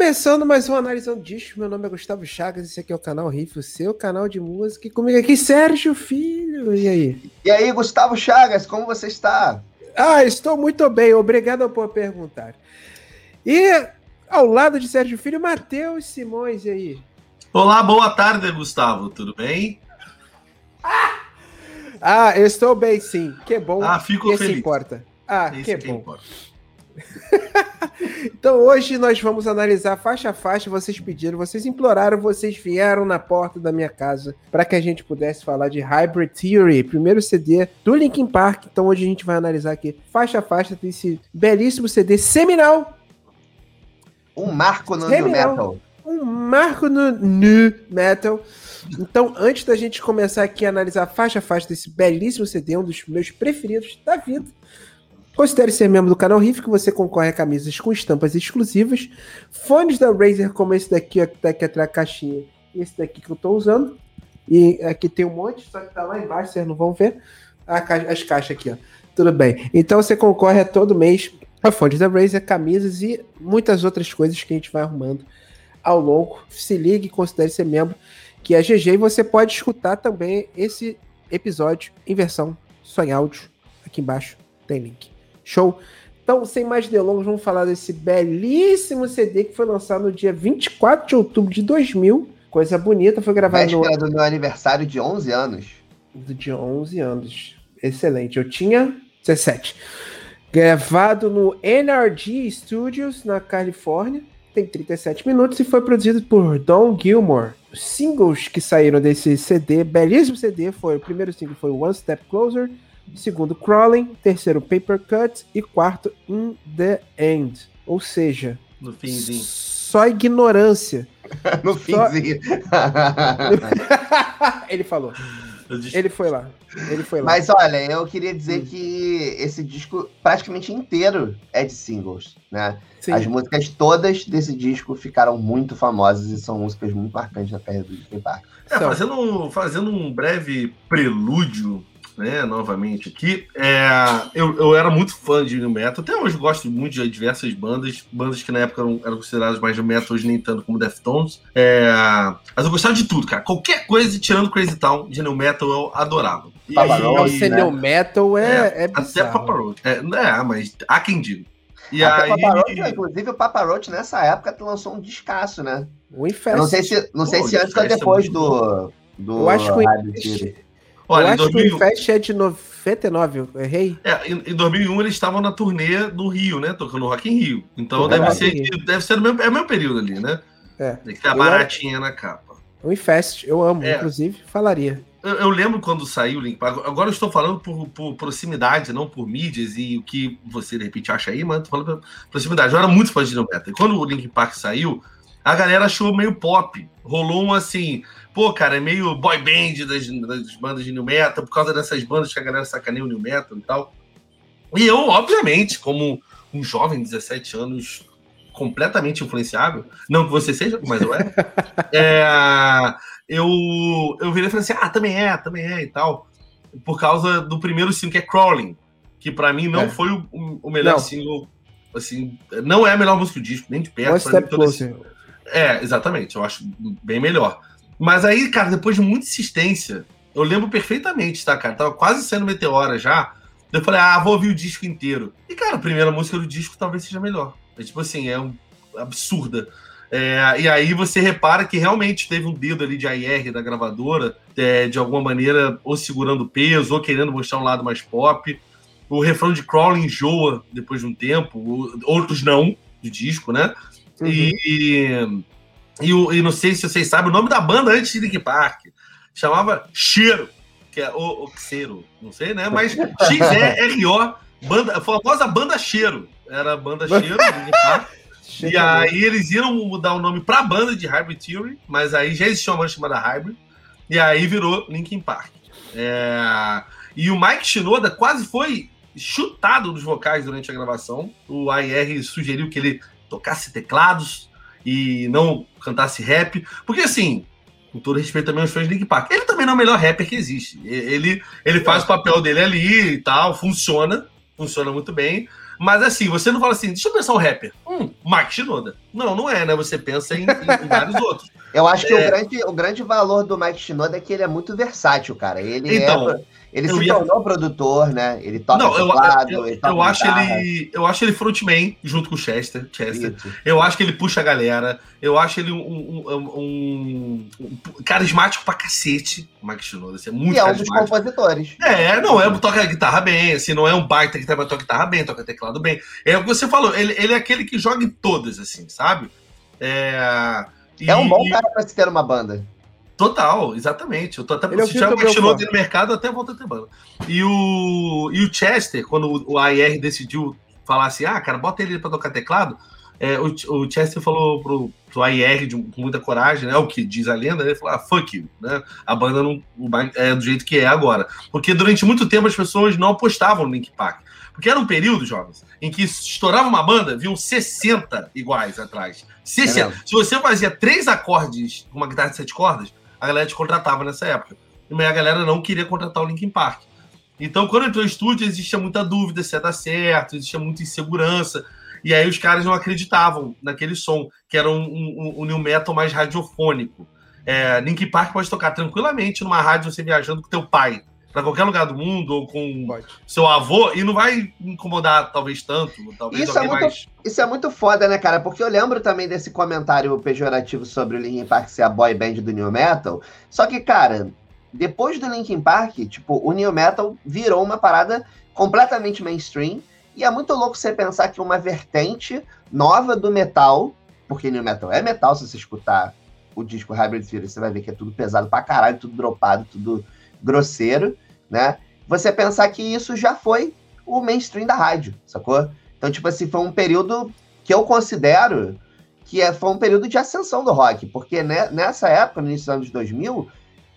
Começando mais um Analisando Discos, meu nome é Gustavo Chagas, esse aqui é o canal Riff, o seu canal de música, e comigo aqui Sérgio Filho, e aí? E aí, Gustavo Chagas, como você está? Ah, estou muito bem, obrigado por perguntar. E ao lado de Sérgio Filho, Matheus Simões, e aí? Olá, boa tarde, Gustavo, tudo bem? Ah, eu estou bem sim, que bom, Ah, fico que feliz. se importa. Ah, que que bom. importa. Então hoje nós vamos analisar faixa a faixa, vocês pediram, vocês imploraram, vocês vieram na porta da minha casa para que a gente pudesse falar de Hybrid Theory, primeiro CD do Linkin Park. Então hoje a gente vai analisar aqui faixa a faixa desse belíssimo CD seminal, Um marco no, Seminal. metal. um marco no nu metal. Então, antes da gente começar aqui a analisar faixa a faixa desse belíssimo CD, um dos meus preferidos da vida, considere ser membro do canal Riff, que você concorre a camisas com estampas exclusivas, fones da Razer, como esse daqui, ó, que tá aqui atrás da caixinha, e esse daqui que eu tô usando. E aqui tem um monte, só que tá lá embaixo, vocês não vão ver. A ca- as caixas aqui, ó. Tudo bem. Então você concorre a todo mês a fones da Razer, camisas e muitas outras coisas que a gente vai arrumando ao longo. Se ligue, considere ser membro, que é GG. E você pode escutar também esse episódio em versão só em áudio. Aqui embaixo tem link. Show? Então, sem mais delongas, vamos falar desse belíssimo CD que foi lançado no dia 24 de outubro de 2000. Coisa bonita, foi gravado no do meu aniversário de 11 anos. de 11 anos. Excelente. Eu tinha 17. Gravado no NRG Studios, na Califórnia. Tem 37 minutos e foi produzido por Don Gilmore. Os singles que saíram desse CD, belíssimo CD, foi o primeiro single foi One Step Closer, segundo Crawling, terceiro Paper Cut e quarto In the End. Ou seja, No finzinho. só ignorância. no Só- finzinho. Ele falou. Ele foi lá. Ele foi lá. Mas olha, eu queria Hum. dizer que esse disco praticamente inteiro é de singles, né? Sim. As músicas todas desse disco ficaram muito famosas e são músicas muito marcantes na carreira do Linkin Park. É, fazendo, um- fazendo um breve prelúdio, né, novamente aqui, é, eu, eu era muito fã de New Metal, até hoje gosto muito de diversas bandas, bandas que na época eram, eram consideradas mais de metal, hoje nem tanto como Deftones, é, mas eu gostava de tudo, cara, qualquer coisa, tirando Crazy Town, de New Metal eu adorava. E, Papa Não, Roach, ser né? new metal é, é, até bizarro. Papa Roach. É, é, mas há quem diga. E Até aí... o Papa Roach, inclusive o Papa Roach nessa época lançou um descasso, né? O Eu Infest. não sei se, não sei Pô, se antes ou é depois do, do Eu acho que o Infest. Olha, eu em acho que 2001 o Infest é de 99, eu errei? É, em, em 2001 eles estavam na turnê no Rio, né? Tocando Rock in Rio. Então deve Rock ser, Rio. deve ser no mesmo, é o mesmo período ali, né? É. Tem que ter a Eu- baratinha na capa. O Infest, eu amo, É. inclusive, falaria. Eu, eu lembro quando saiu o Link Park. Agora eu estou falando por, por proximidade, não por mídias e o que você de repente acha aí, mas tô falando por proximidade. Eu era muito fã de. E quando o Link Park saiu, a galera achou meio pop. Rolou um assim, pô, cara, é meio boy band das, das bandas de New Metal, por causa dessas bandas que a galera sacaneia o New Metal e tal. E eu, obviamente, como um jovem de 17 anos completamente influenciável, não que você seja, mas eu é, é eu, eu virei e falei assim, ah, também é, também é e tal, por causa do primeiro single, que é Crawling, que pra mim não É. foi o, o melhor Não. single, assim, não é a melhor música do disco, nem de perto. One pra mim, Step todo esse- Closer. É, exatamente, eu acho bem melhor. Mas aí, cara, depois de muita insistência, eu lembro perfeitamente, tá, cara? Tava quase sendo meteora já. Eu falei, ah, vou ouvir o disco inteiro. E, cara, a primeira música do disco talvez seja melhor. É tipo assim, é um, absurda. É, e aí você repara que realmente teve um dedo ali de AR da gravadora, é, de alguma maneira, ou segurando peso, ou querendo mostrar um lado mais pop. O refrão de Crawling enjoa depois de um tempo, outros não, do disco, né? Uhum. E, e, e não sei se vocês sabem o nome da banda antes de Linkin Park. Chamava Cheiro, que é o Oxero, não sei, né? Mas X-E-R-O, banda, famosa banda Cheiro. Era a banda Cheiro, de Linkin Park. E aí eles iam mudar o nome pra banda de Hybrid Theory, mas aí já existia uma banda chamada Hybrid, e aí virou Linkin Park. É, E o Mike Shinoda quase foi chutado dos vocais durante a gravação. O AR sugeriu que ele tocasse teclados e não cantasse rap, porque assim, com todo respeito também aos fãs de Linkin Park, ele também não é o melhor rapper que existe. Ele, ele faz o papel dele ali e tal, funciona, funciona muito bem, Mas assim, você não fala assim, deixa eu pensar um rapper. Hum, Mike Shinoda. Não, não é, né? Você pensa em, em vários outros. Eu acho que é... o, grande, o grande valor do Mike Shinoda é que ele é muito versátil, cara. Ele então, é. Ele se ia... tornou produtor, né? Ele toca não, teclado, eu, eu, ele eu acho ele, eu acho ele frontman junto com o Chester. Chester. Eu acho que ele puxa a galera. Eu acho ele um, um, um, um carismático pra cacete, o Mike Shinoda. Assim, é muito e é um dos compositores. É, não é toca guitarra bem, assim, não é um baita que toca guitarra bem, toca teclado bem. É o que você falou, ele, ele é aquele que joga em todas, assim, sabe? É, e... é um bom cara pra se ter uma banda. Total, exatamente. Eu tô até ele se tiver continuou no mercado, até volta a ter banda. E o, e o Chester, quando o AIR decidiu falar assim, ah, cara, bota ele pra tocar teclado, é, o, o Chester falou pro, pro AIR de, com muita coragem, né? O que diz a lenda, ele falou, ah, fuck you, né? A banda não é do jeito que é agora. Porque durante muito tempo as pessoas não apostavam no Link Park. Porque era um período, jovens, em que estourava uma banda, viam 60 iguais atrás. 60. É Se você fazia três acordes com uma guitarra de sete cordas, a galera te contratava nessa época. E a galera não queria contratar o Linkin Park. Então, quando entrou no estúdio, existia muita dúvida se ia dar certo, existia muita insegurança. E aí os caras não acreditavam naquele som, que era um, um, um new metal mais radiofônico. É, Linkin Park pode tocar tranquilamente numa rádio você viajando com teu pai para qualquer lugar do mundo ou com Pode. seu avô e não vai incomodar talvez tanto, talvez isso é muito, mais... Isso é muito foda, né, cara? Porque eu lembro também desse comentário pejorativo sobre o Linkin Park ser a boy band do New Metal. Só que, cara, depois do Linkin Park, tipo, o New Metal virou uma parada completamente mainstream e é muito louco você pensar que uma vertente nova do metal, porque New Metal é metal, se você escutar o disco Hybrid Theory, você vai ver que é tudo pesado pra caralho, tudo dropado, tudo grosseiro, né? Você pensar que isso já foi o mainstream da rádio, sacou? Então, tipo assim, foi um período que eu considero que é, foi um período de ascensão do rock, porque né, nessa época, no início dos anos 2000,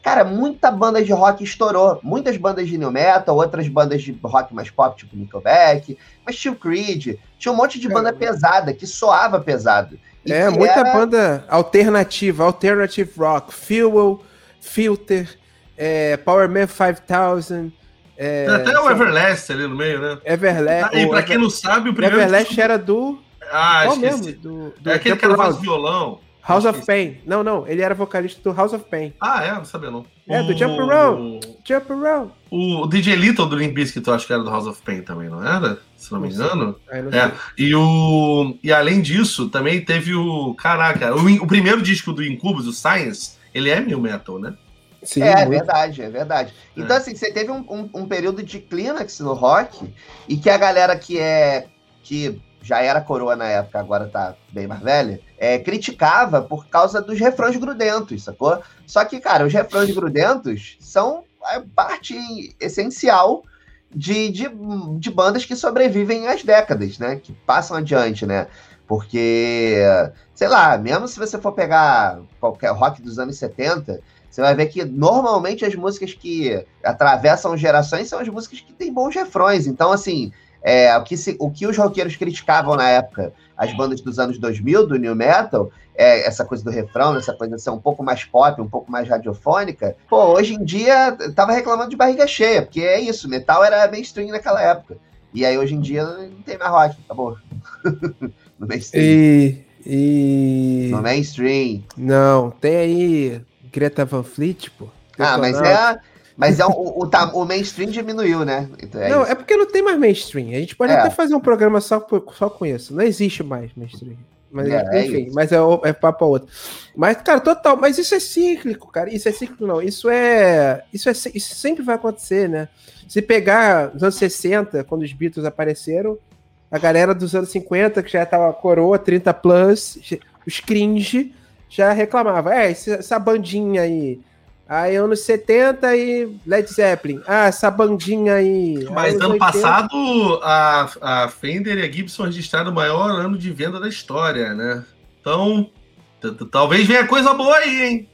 cara, muita banda de rock estourou. Muitas bandas de new metal, outras bandas de rock mais pop, tipo Nickelback, mas tinha o Creed, tinha um monte de banda é. pesada, que soava pesado. é, muita era... banda alternativa, alternative rock, Fuel, Filter, é, Power Man 5000. É, Tem até o Everlast ali no meio, né? Everlast. Ah, e pra quem não sabe, o primeiro. Everlast era do. Ah, Qual esqueci. Mesmo? Do, do é aquele que era faz violão. House of Pain. Não, não, ele era vocalista do House of Pain. Ah, é? Não sabia não. É, o... do Jump Around. Jump Around. O DJ Little do Limp Bizkit, eu acho que era do House of Pain também, não era? Se não, me engano. É, é. E, o... e além disso, também teve o... Caraca, o, o primeiro disco do Incubus, o Science, ele é new metal, né? Sim, é, é verdade, é verdade. Então, é. assim, você teve um, um, um, período de clímax no rock e que a galera que é. que já era coroa na época, agora tá bem mais velha, é, criticava por causa dos refrões grudentos, sacou? Só que, cara, os refrões grudentos são a parte essencial de, de, de bandas que sobrevivem às décadas, né? Que passam adiante, né? Porque, sei lá, mesmo se você for pegar qualquer rock dos anos 70, você vai ver que normalmente as músicas que atravessam gerações são as músicas que têm bons refrões. Então, assim, é, o, que se, o que os roqueiros criticavam na época, as bandas dos anos 2000, do New Metal, é, essa coisa do refrão, essa coisa de ser um pouco mais pop, um pouco mais radiofônica, pô, hoje em dia tava reclamando de barriga cheia, porque é isso, metal era mainstream naquela época. E aí hoje em dia não tem mais rock, acabou. no mainstream. E, e... No mainstream. Não, tem aí Greta Van Fleet, pô. Ah, mas é. Mas é o, o, o, mainstream diminuiu, né? Então é não, isso. é porque não tem mais mainstream. A gente pode é. até fazer um programa só, só com isso. Não existe mais mainstream. Mas, é, é enfim, mas é, é papo outro. Mas, cara, total. Mas isso é cíclico, cara. Isso é cíclico, não. Isso é. Isso, é, isso sempre vai acontecer, né? Se pegar os anos 60, quando os Beatles apareceram, a galera dos anos 50, que já tava coroa, 30 plus, os cringe já reclamava. É, essa bandinha aí. Aí anos 70 e Led Zeppelin. Ah, essa bandinha aí. Mas ano 80. passado a, a Fender e a Gibson registraram o maior ano de venda da história, né? Então, talvez venha coisa boa aí, hein?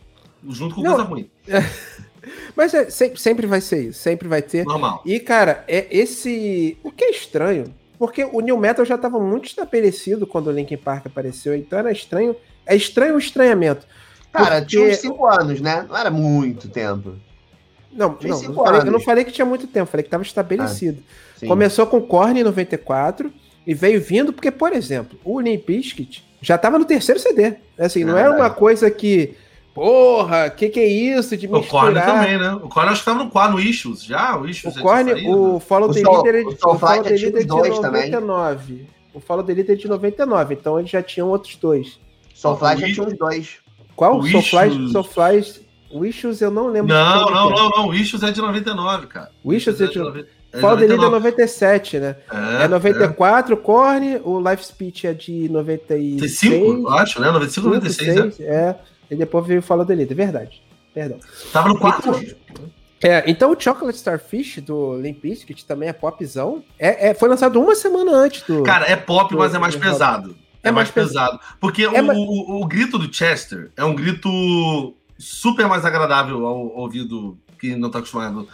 Junto com Não, coisa ruim. Mas é, sempre, sempre vai ser isso, sempre vai ter. Normal. E, cara, é esse. O que é estranho, porque o New Metal já estava muito estabelecido quando o Linkin Park apareceu, então era estranho é estranho o estranhamento. Cara, porque... tinha uns cinco anos, né? Não era muito tempo. Não, não, eu, falei, eu não falei que tinha muito tempo, falei que estava estabelecido. Ah, Começou com Korn em 94, E veio vindo porque, por exemplo, o Limp Bizkit já estava no terceiro CD. Assim, não é era uma coisa que Porra, que que é isso de misturar? O Korn também, né? O Korn acho que tava no quadro, no Issues, já, o Issues O Korn, o Follow the Leader, é o, o Follow the Leader é de 99. Também. O Follow the Leader é de 99, então eles já tinham outros dois. Soulfly já tinha uns dois. Qual? Soulfly, Soulfly, o Issues eu não lembro. Não, não, não, não, o Issues é de 99, cara. O Issues é de 99. É Follow the Leader é 97, né? É, é 94, é. o Korn, o Life Speech é de 96. 95, acho, né? 95, 96, 96 é. é. E depois veio o Follow the Leader, verdade. Perdão. Tava no quarto. Então, é, então o Chocolate Starfish do Limp Bizkit também é popzão. É, é, foi lançado uma semana antes do. Cara, é pop, do, mas é mais pesado. É, é mais, mais pesado. Porque é o, mais... o, o, grito do Chester é um grito super mais agradável ao, ao ouvido que não tá acostumado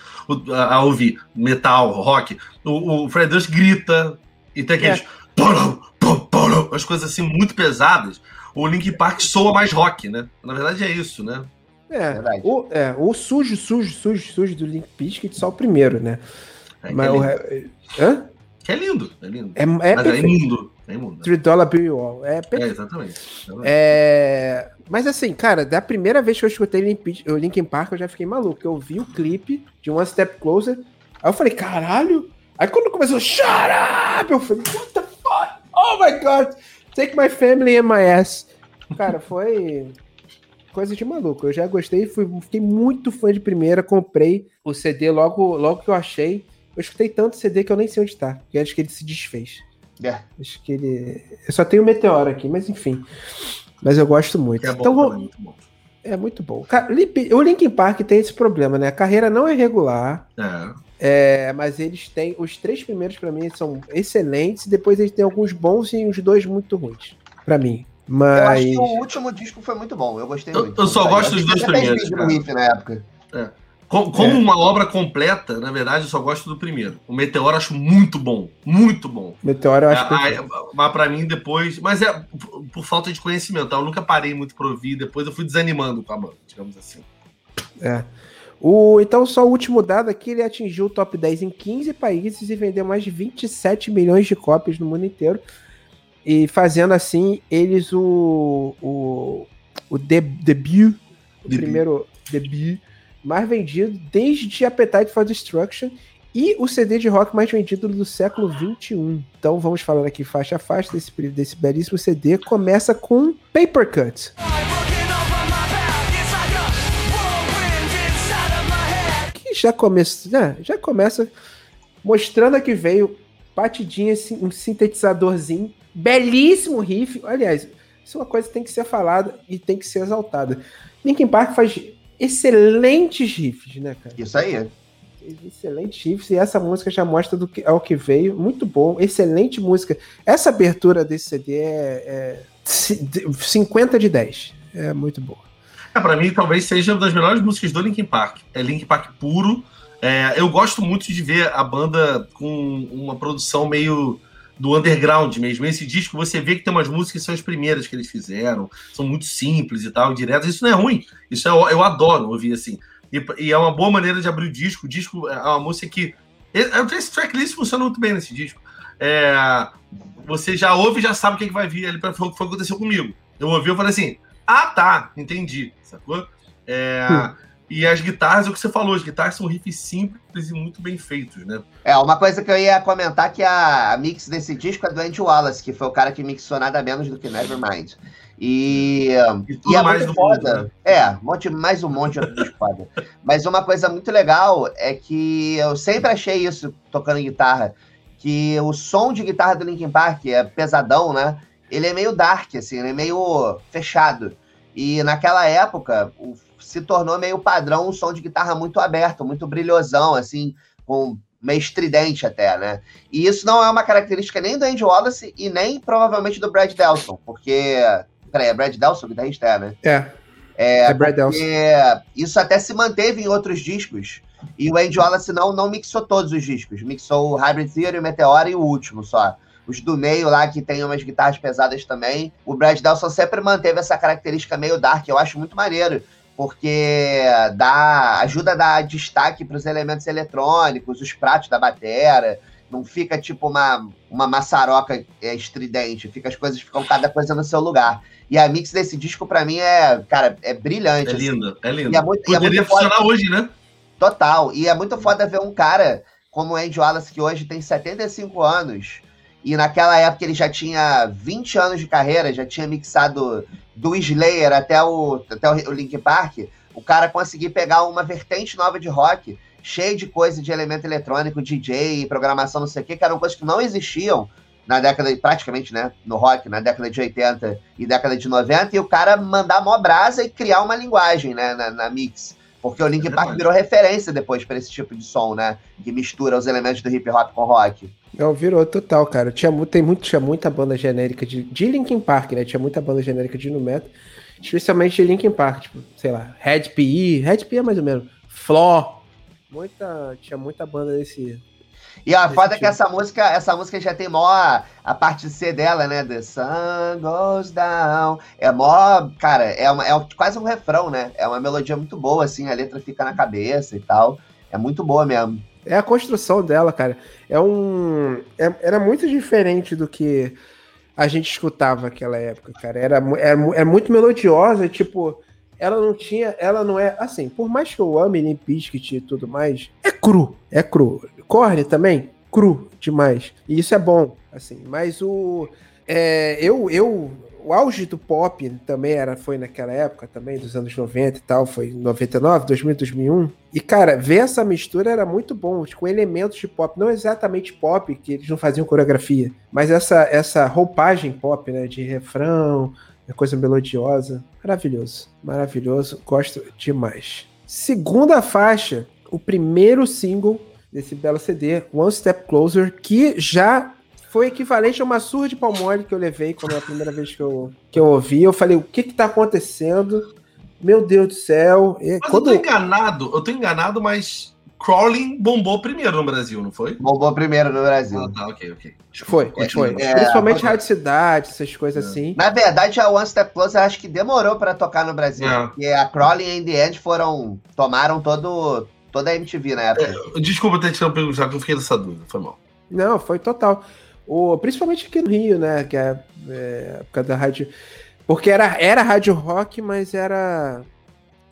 a, a ouvir metal, rock. O, o Fred Durst grita e tem aqueles. É. As coisas assim muito pesadas o Link Park soa mais rock, né? Na verdade é isso, né? É, o, é, o sujo, sujo, sujo, sujo do Link Biscuit só o primeiro, né? É, Mas é o re... Hã? Que é lindo, é lindo. É, é, Mas é imundo. É imundo. Three Dollar Bill Wall. É, perfeito. é exatamente. É... Mas assim, cara, da primeira vez que eu escutei o Linkin Park, eu já fiquei maluco. Eu vi o clipe de One Step Closer. Aí eu falei, caralho. Aí quando começou, shut up! Eu falei, what the fuck? Oh my god! Take My Family and My Ass. Cara, foi coisa de maluco. Eu já gostei, fui, fiquei muito fã de primeira, comprei o CD logo, logo que eu achei. Eu escutei tanto CD que eu nem sei onde tá. Porque acho que ele se desfez. É. Acho que ele. Eu só tenho o Meteoro aqui, mas enfim. Mas eu gosto muito. É bom, então, é muito bom. É muito bom. O Linkin Park tem esse problema, né? A carreira não é regular. É. É, mas eles têm. Os três primeiros, para mim, são excelentes. E depois eles têm alguns bons e os dois muito ruins. para mim. Mas. Eu acho que o último disco foi muito bom. Eu gostei eu, muito. Eu só gosto dos dois primeiros. Riff na época. É. Como, é. uma obra completa, na verdade, eu só gosto do primeiro. O Meteoro eu acho muito bom. Muito bom. Meteoro eu acho é, que. Mas pra mim, depois. Mas é por, por falta de conhecimento. Tá? Eu nunca parei muito pra ouvir. Depois eu fui desanimando com a banda, digamos assim. É. O, então, só o último dado aqui, ele atingiu o top 10 em 15 países e vendeu mais de 27 milhões de cópias no mundo inteiro. E fazendo assim, eles o, o, o de, debut, o debut. primeiro debut mais vendido desde Appetite for Destruction e o CD de rock mais vendido do século 21. Então vamos falar aqui faixa a faixa desse, desse belíssimo CD. Começa com Paper Cut. já começa, né, já começa mostrando que veio batidinha, assim, um sintetizadorzinho, belíssimo riff. Aliás, isso é uma coisa que tem que ser falada e tem que ser exaltada. Linkin Park faz excelentes riffs, né, cara? Isso aí. Excelentes riffs, e essa música já mostra do que, ao que veio. Muito bom, excelente música. Essa abertura desse CD é, é 50 de 10. É muito boa. É, para mim, talvez seja uma das melhores músicas do Linkin Park. É Linkin Park puro. É, eu gosto muito de ver a banda com uma produção meio do underground mesmo. Esse disco você vê que tem umas músicas que são as primeiras que eles fizeram, são muito simples e tal, diretas. Isso não é ruim. Isso é, eu adoro ouvir assim. E, e, é uma boa maneira de abrir o disco. O disco é uma música que. Esse tracklist funciona muito bem nesse disco. É, você já ouve e já sabe o que, que vai vir ali para o que aconteceu comigo. Eu ouvi e falei assim: ah, tá, entendi, sacou? É, hum. E as guitarras, é o que você falou, as guitarras são riffs simples e muito bem feitos, né? É, uma coisa que eu ia comentar que a mix desse disco é do Andy Wallace, que foi o cara que mixou nada menos do que Nevermind. E, e, e é mais muito foda. Mundo, né? É, um monte, mais um monte de foda. Mas uma coisa muito legal é que eu sempre achei isso, tocando guitarra, que o som de guitarra do Linkin Park é pesadão, né? ele é meio dark, assim, ele é meio fechado. E naquela época o, se tornou meio padrão um som de guitarra muito aberto, muito brilhosão, assim, com meio estridente até, né? E isso não é uma característica nem do Andy Wallace e nem provavelmente do Brad Delson, porque. Peraí, é Brad Delson, guitarrista, é, né? É. É, é Brad Delson. Isso até se manteve em outros discos. E o Andy Wallace não, não mixou todos os discos. Mixou o Hybrid Theory, o Meteora e o último só os do meio lá, que tem umas guitarras pesadas também. O Brad Delson sempre manteve essa característica meio dark, eu acho muito maneiro, porque dá, ajuda a dar destaque para os elementos eletrônicos, os pratos da batera. não fica tipo uma, uma maçaroca é, estridente, fica as coisas ficam cada coisa no seu lugar. E a mix desse disco, para mim, é, cara, é brilhante. É assim. lindo, é lindo. E é muito, Poderia é muito funcionar foda, hoje, né? Total. E é muito foda ver um cara como o Andy Wallace, que hoje tem 75 anos, e naquela época ele já tinha 20 anos de carreira, já tinha mixado do Slayer até o, até o Link Park, o cara conseguir pegar uma vertente nova de rock, cheio de coisa de elemento eletrônico, DJ, programação, não sei o que, que eram coisas que não existiam na década, praticamente, né, no rock, na década de 80 e década de 90, e o cara mandar mó brasa e criar uma linguagem, né, na, na mix. Porque o Linkin Park virou referência depois para esse tipo de som, né? Que mistura os elementos do hip hop com rock. Não, virou total, cara. Tinha, tem muito, tinha muita banda genérica de, de Linkin Park, né? Tinha muita banda genérica de no metal, especialmente de Linkin Park, tipo, sei lá, Red PE, Red PE é mais ou menos, Flaw. Muita, tinha muita banda desse, e a foda é que essa música, essa música já tem mó a, a parte C dela, né? The sun goes down. É mó, cara, é, uma, é quase um refrão, né? É uma melodia muito boa, assim, a letra fica na cabeça e tal. É muito boa mesmo. É a construção dela, cara. É um. É, era muito diferente do que a gente escutava naquela época, cara. Era, é, é muito melodiosa, tipo. Ela não tinha. Ela não é. Assim, por mais que eu ame Limp e tudo mais, é cru. É cru. Korn também, cru demais. E isso é bom, assim. Mas o. É, eu, eu, o auge do pop também era, foi naquela época também, dos anos 90 e tal, foi 99, 2000, 2001. E, cara, ver essa mistura era muito bom, com elementos de pop, não exatamente pop, que eles não faziam coreografia, mas essa, essa roupagem pop, né, de refrão, coisa melodiosa. Maravilhoso, maravilhoso, gosto demais. Segunda faixa, o primeiro single desse belo CD, One Step Closer, que já foi equivalente a uma surra de palmole que eu levei quando é a primeira vez que eu, que eu ouvi. Eu falei, o que que tá acontecendo? Meu Deus do céu. E mas quando... eu tô enganado, eu tô enganado, mas Crawling bombou primeiro no Brasil, não foi? Bombou primeiro no Brasil. Ah, tá, ok, ok. Foi, é, foi. É, Principalmente é, Rádio Cidade, essas coisas é. assim. Na verdade, a One Step Closer acho que demorou para tocar no Brasil. É. E a Crawling e The End foram. tomaram todo, toda a MTV na época. É, desculpa ter te perguntar, que eu fiquei nessa dúvida, foi mal. Não, foi total. Principalmente aqui no Rio, né? Que é, é época da rádio. Porque era, era rádio rock, mas era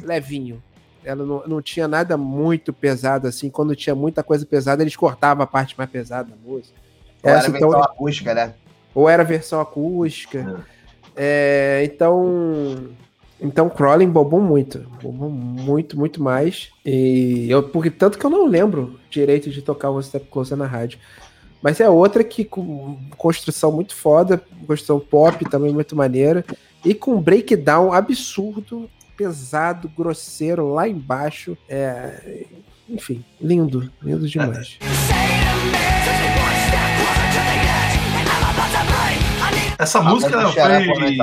levinho. Ela não, não tinha nada muito pesado assim. Quando tinha muita coisa pesada, eles cortavam a parte mais pesada da música. Ou Essa, era então, versão acústica, né? Ou era versão acústica. É. É, então então, Crawling bombou muito. Bombou muito, muito mais. E eu, porque tanto que eu não lembro direito de tocar o Step Closer na rádio. Mas é outra que com construção muito foda, construção pop também muito maneira. E com breakdown absurdo, pesado, grosseiro lá embaixo. É, enfim, lindo, lindo demais. Essa música foi.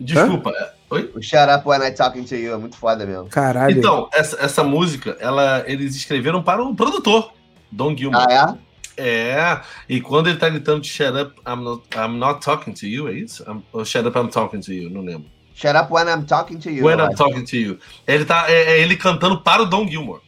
Desculpa. Hã? Oi? O Shut Up When I Talking to You é muito foda mesmo. Caralho. Então, essa, essa música, ela, eles escreveram para o produtor, Don Gilmore. Ah, é? É, e quando ele tá gritando Shut Up, I'm not, I'm not talking to you, é isso? I'm, ou Shut Up, I'm talking to you, não lembro. Shut Up When I'm Talking to You. When I'm Talking to You. Ele tá, é, é ele cantando para o Don Gilmore.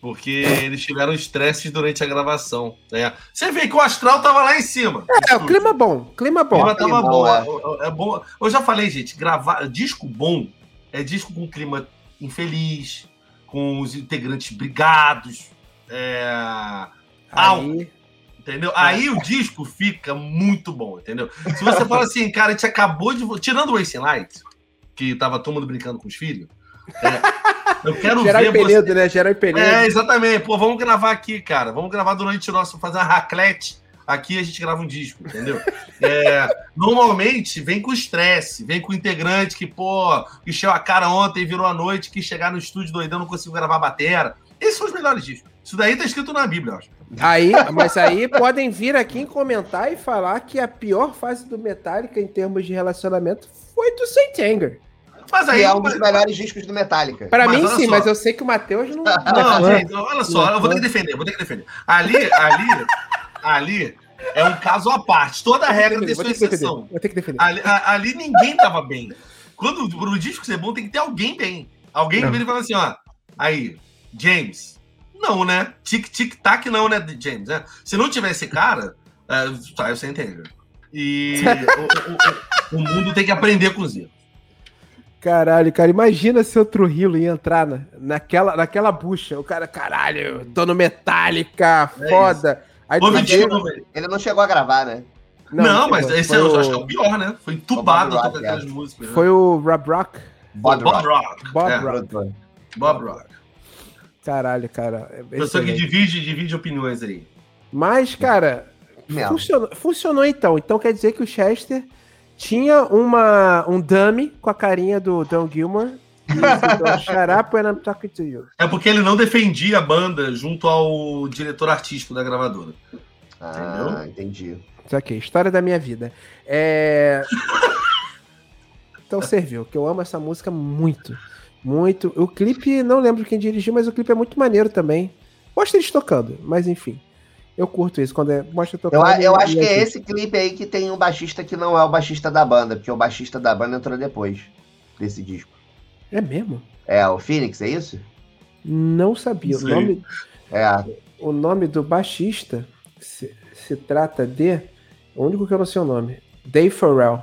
Porque eles tiveram estresse durante a gravação. Né? Você vê que o astral tava lá em cima. É, o clima bom. Clima bom. O clima tava bom. É. é. bom. Eu já falei, gente, gravar disco bom é disco com clima infeliz, com os integrantes brigados. É... Aí... Entendeu? Aí o disco fica muito bom, entendeu? Se você fala assim, cara, a gente acabou de. Tirando o Racing Light, que tava todo mundo brincando com os filhos. É, eu quero Gerar ver. Penedo, você... né? Gerar Penedo. É, exatamente. Pô, vamos gravar aqui, cara. Vamos gravar durante o nosso. Fazer uma raclete. Aqui a gente grava um disco, entendeu? É, normalmente vem com estresse, vem com integrante que, pô, encheu a cara ontem, virou a noite, quis chegar no estúdio doidão, não conseguiu gravar a batera. Esses são os melhores discos. Isso daí tá escrito na Bíblia, eu acho. Aí, mas aí podem vir aqui comentar e falar que a pior fase do Metallica em termos de relacionamento foi do Saint Anger. Mas aí, é um dos melhores discos do Metallica. Para mim, sim, só. mas eu sei que o Matheus não. Não, gente, olha só, eu vou ter que defender, vou ter que defender. Ali, ali, ali é um caso à parte. Toda regra tem sua exceção. Vou ter que defender. Ali, ali ninguém tava bem. Quando o disco ser bom, tem que ter alguém bem. Alguém que vem e fala assim: ó, aí, James, não, né? Tic-tic-tac não, né, James? É. Se não tivesse cara, é, você entende. E o, o, o, o, mundo tem que aprender com os erros. Caralho, cara, imagina se o Trujillo ia entrar na, naquela, naquela bucha. O cara, caralho, tô no Metallica, é foda. Aí, ele, ele não chegou a gravar, né? Não, não mas esse eu acho que é o pior, né? Foi entubado a tocar aquelas músicas. Né? Foi o Rob Rock? Bob, Bob Rock. Bob, é. Rock. Bob Rock. Caralho, cara. É Pessoa que divide, divide opiniões aí. Mas, cara, funcionou, funcionou então. Então quer dizer que o Chester tinha uma, um dummy com a carinha do Don Gilmore. Shut up when I'm talking to you. É porque ele não defendia a banda junto ao diretor artístico da gravadora. Ah, Entendeu? entendi. Isso aqui, história da minha vida. É... então serviu, que eu amo essa música muito. Muito. O clipe, não lembro quem dirigiu, mas o clipe é muito maneiro também. Mostra eles tocando, mas enfim. Eu curto isso, quando é, mostra tocando. Eu, eu acho que é esse clipe aí que tem um baixista que não é o baixista da banda, porque o baixista da banda entrou depois desse disco. É mesmo? É, o Phoenix, é isso? Não sabia. O nome, é. o nome do baixista se, se trata de. O único que eu não sei o nome. Dave Farrell.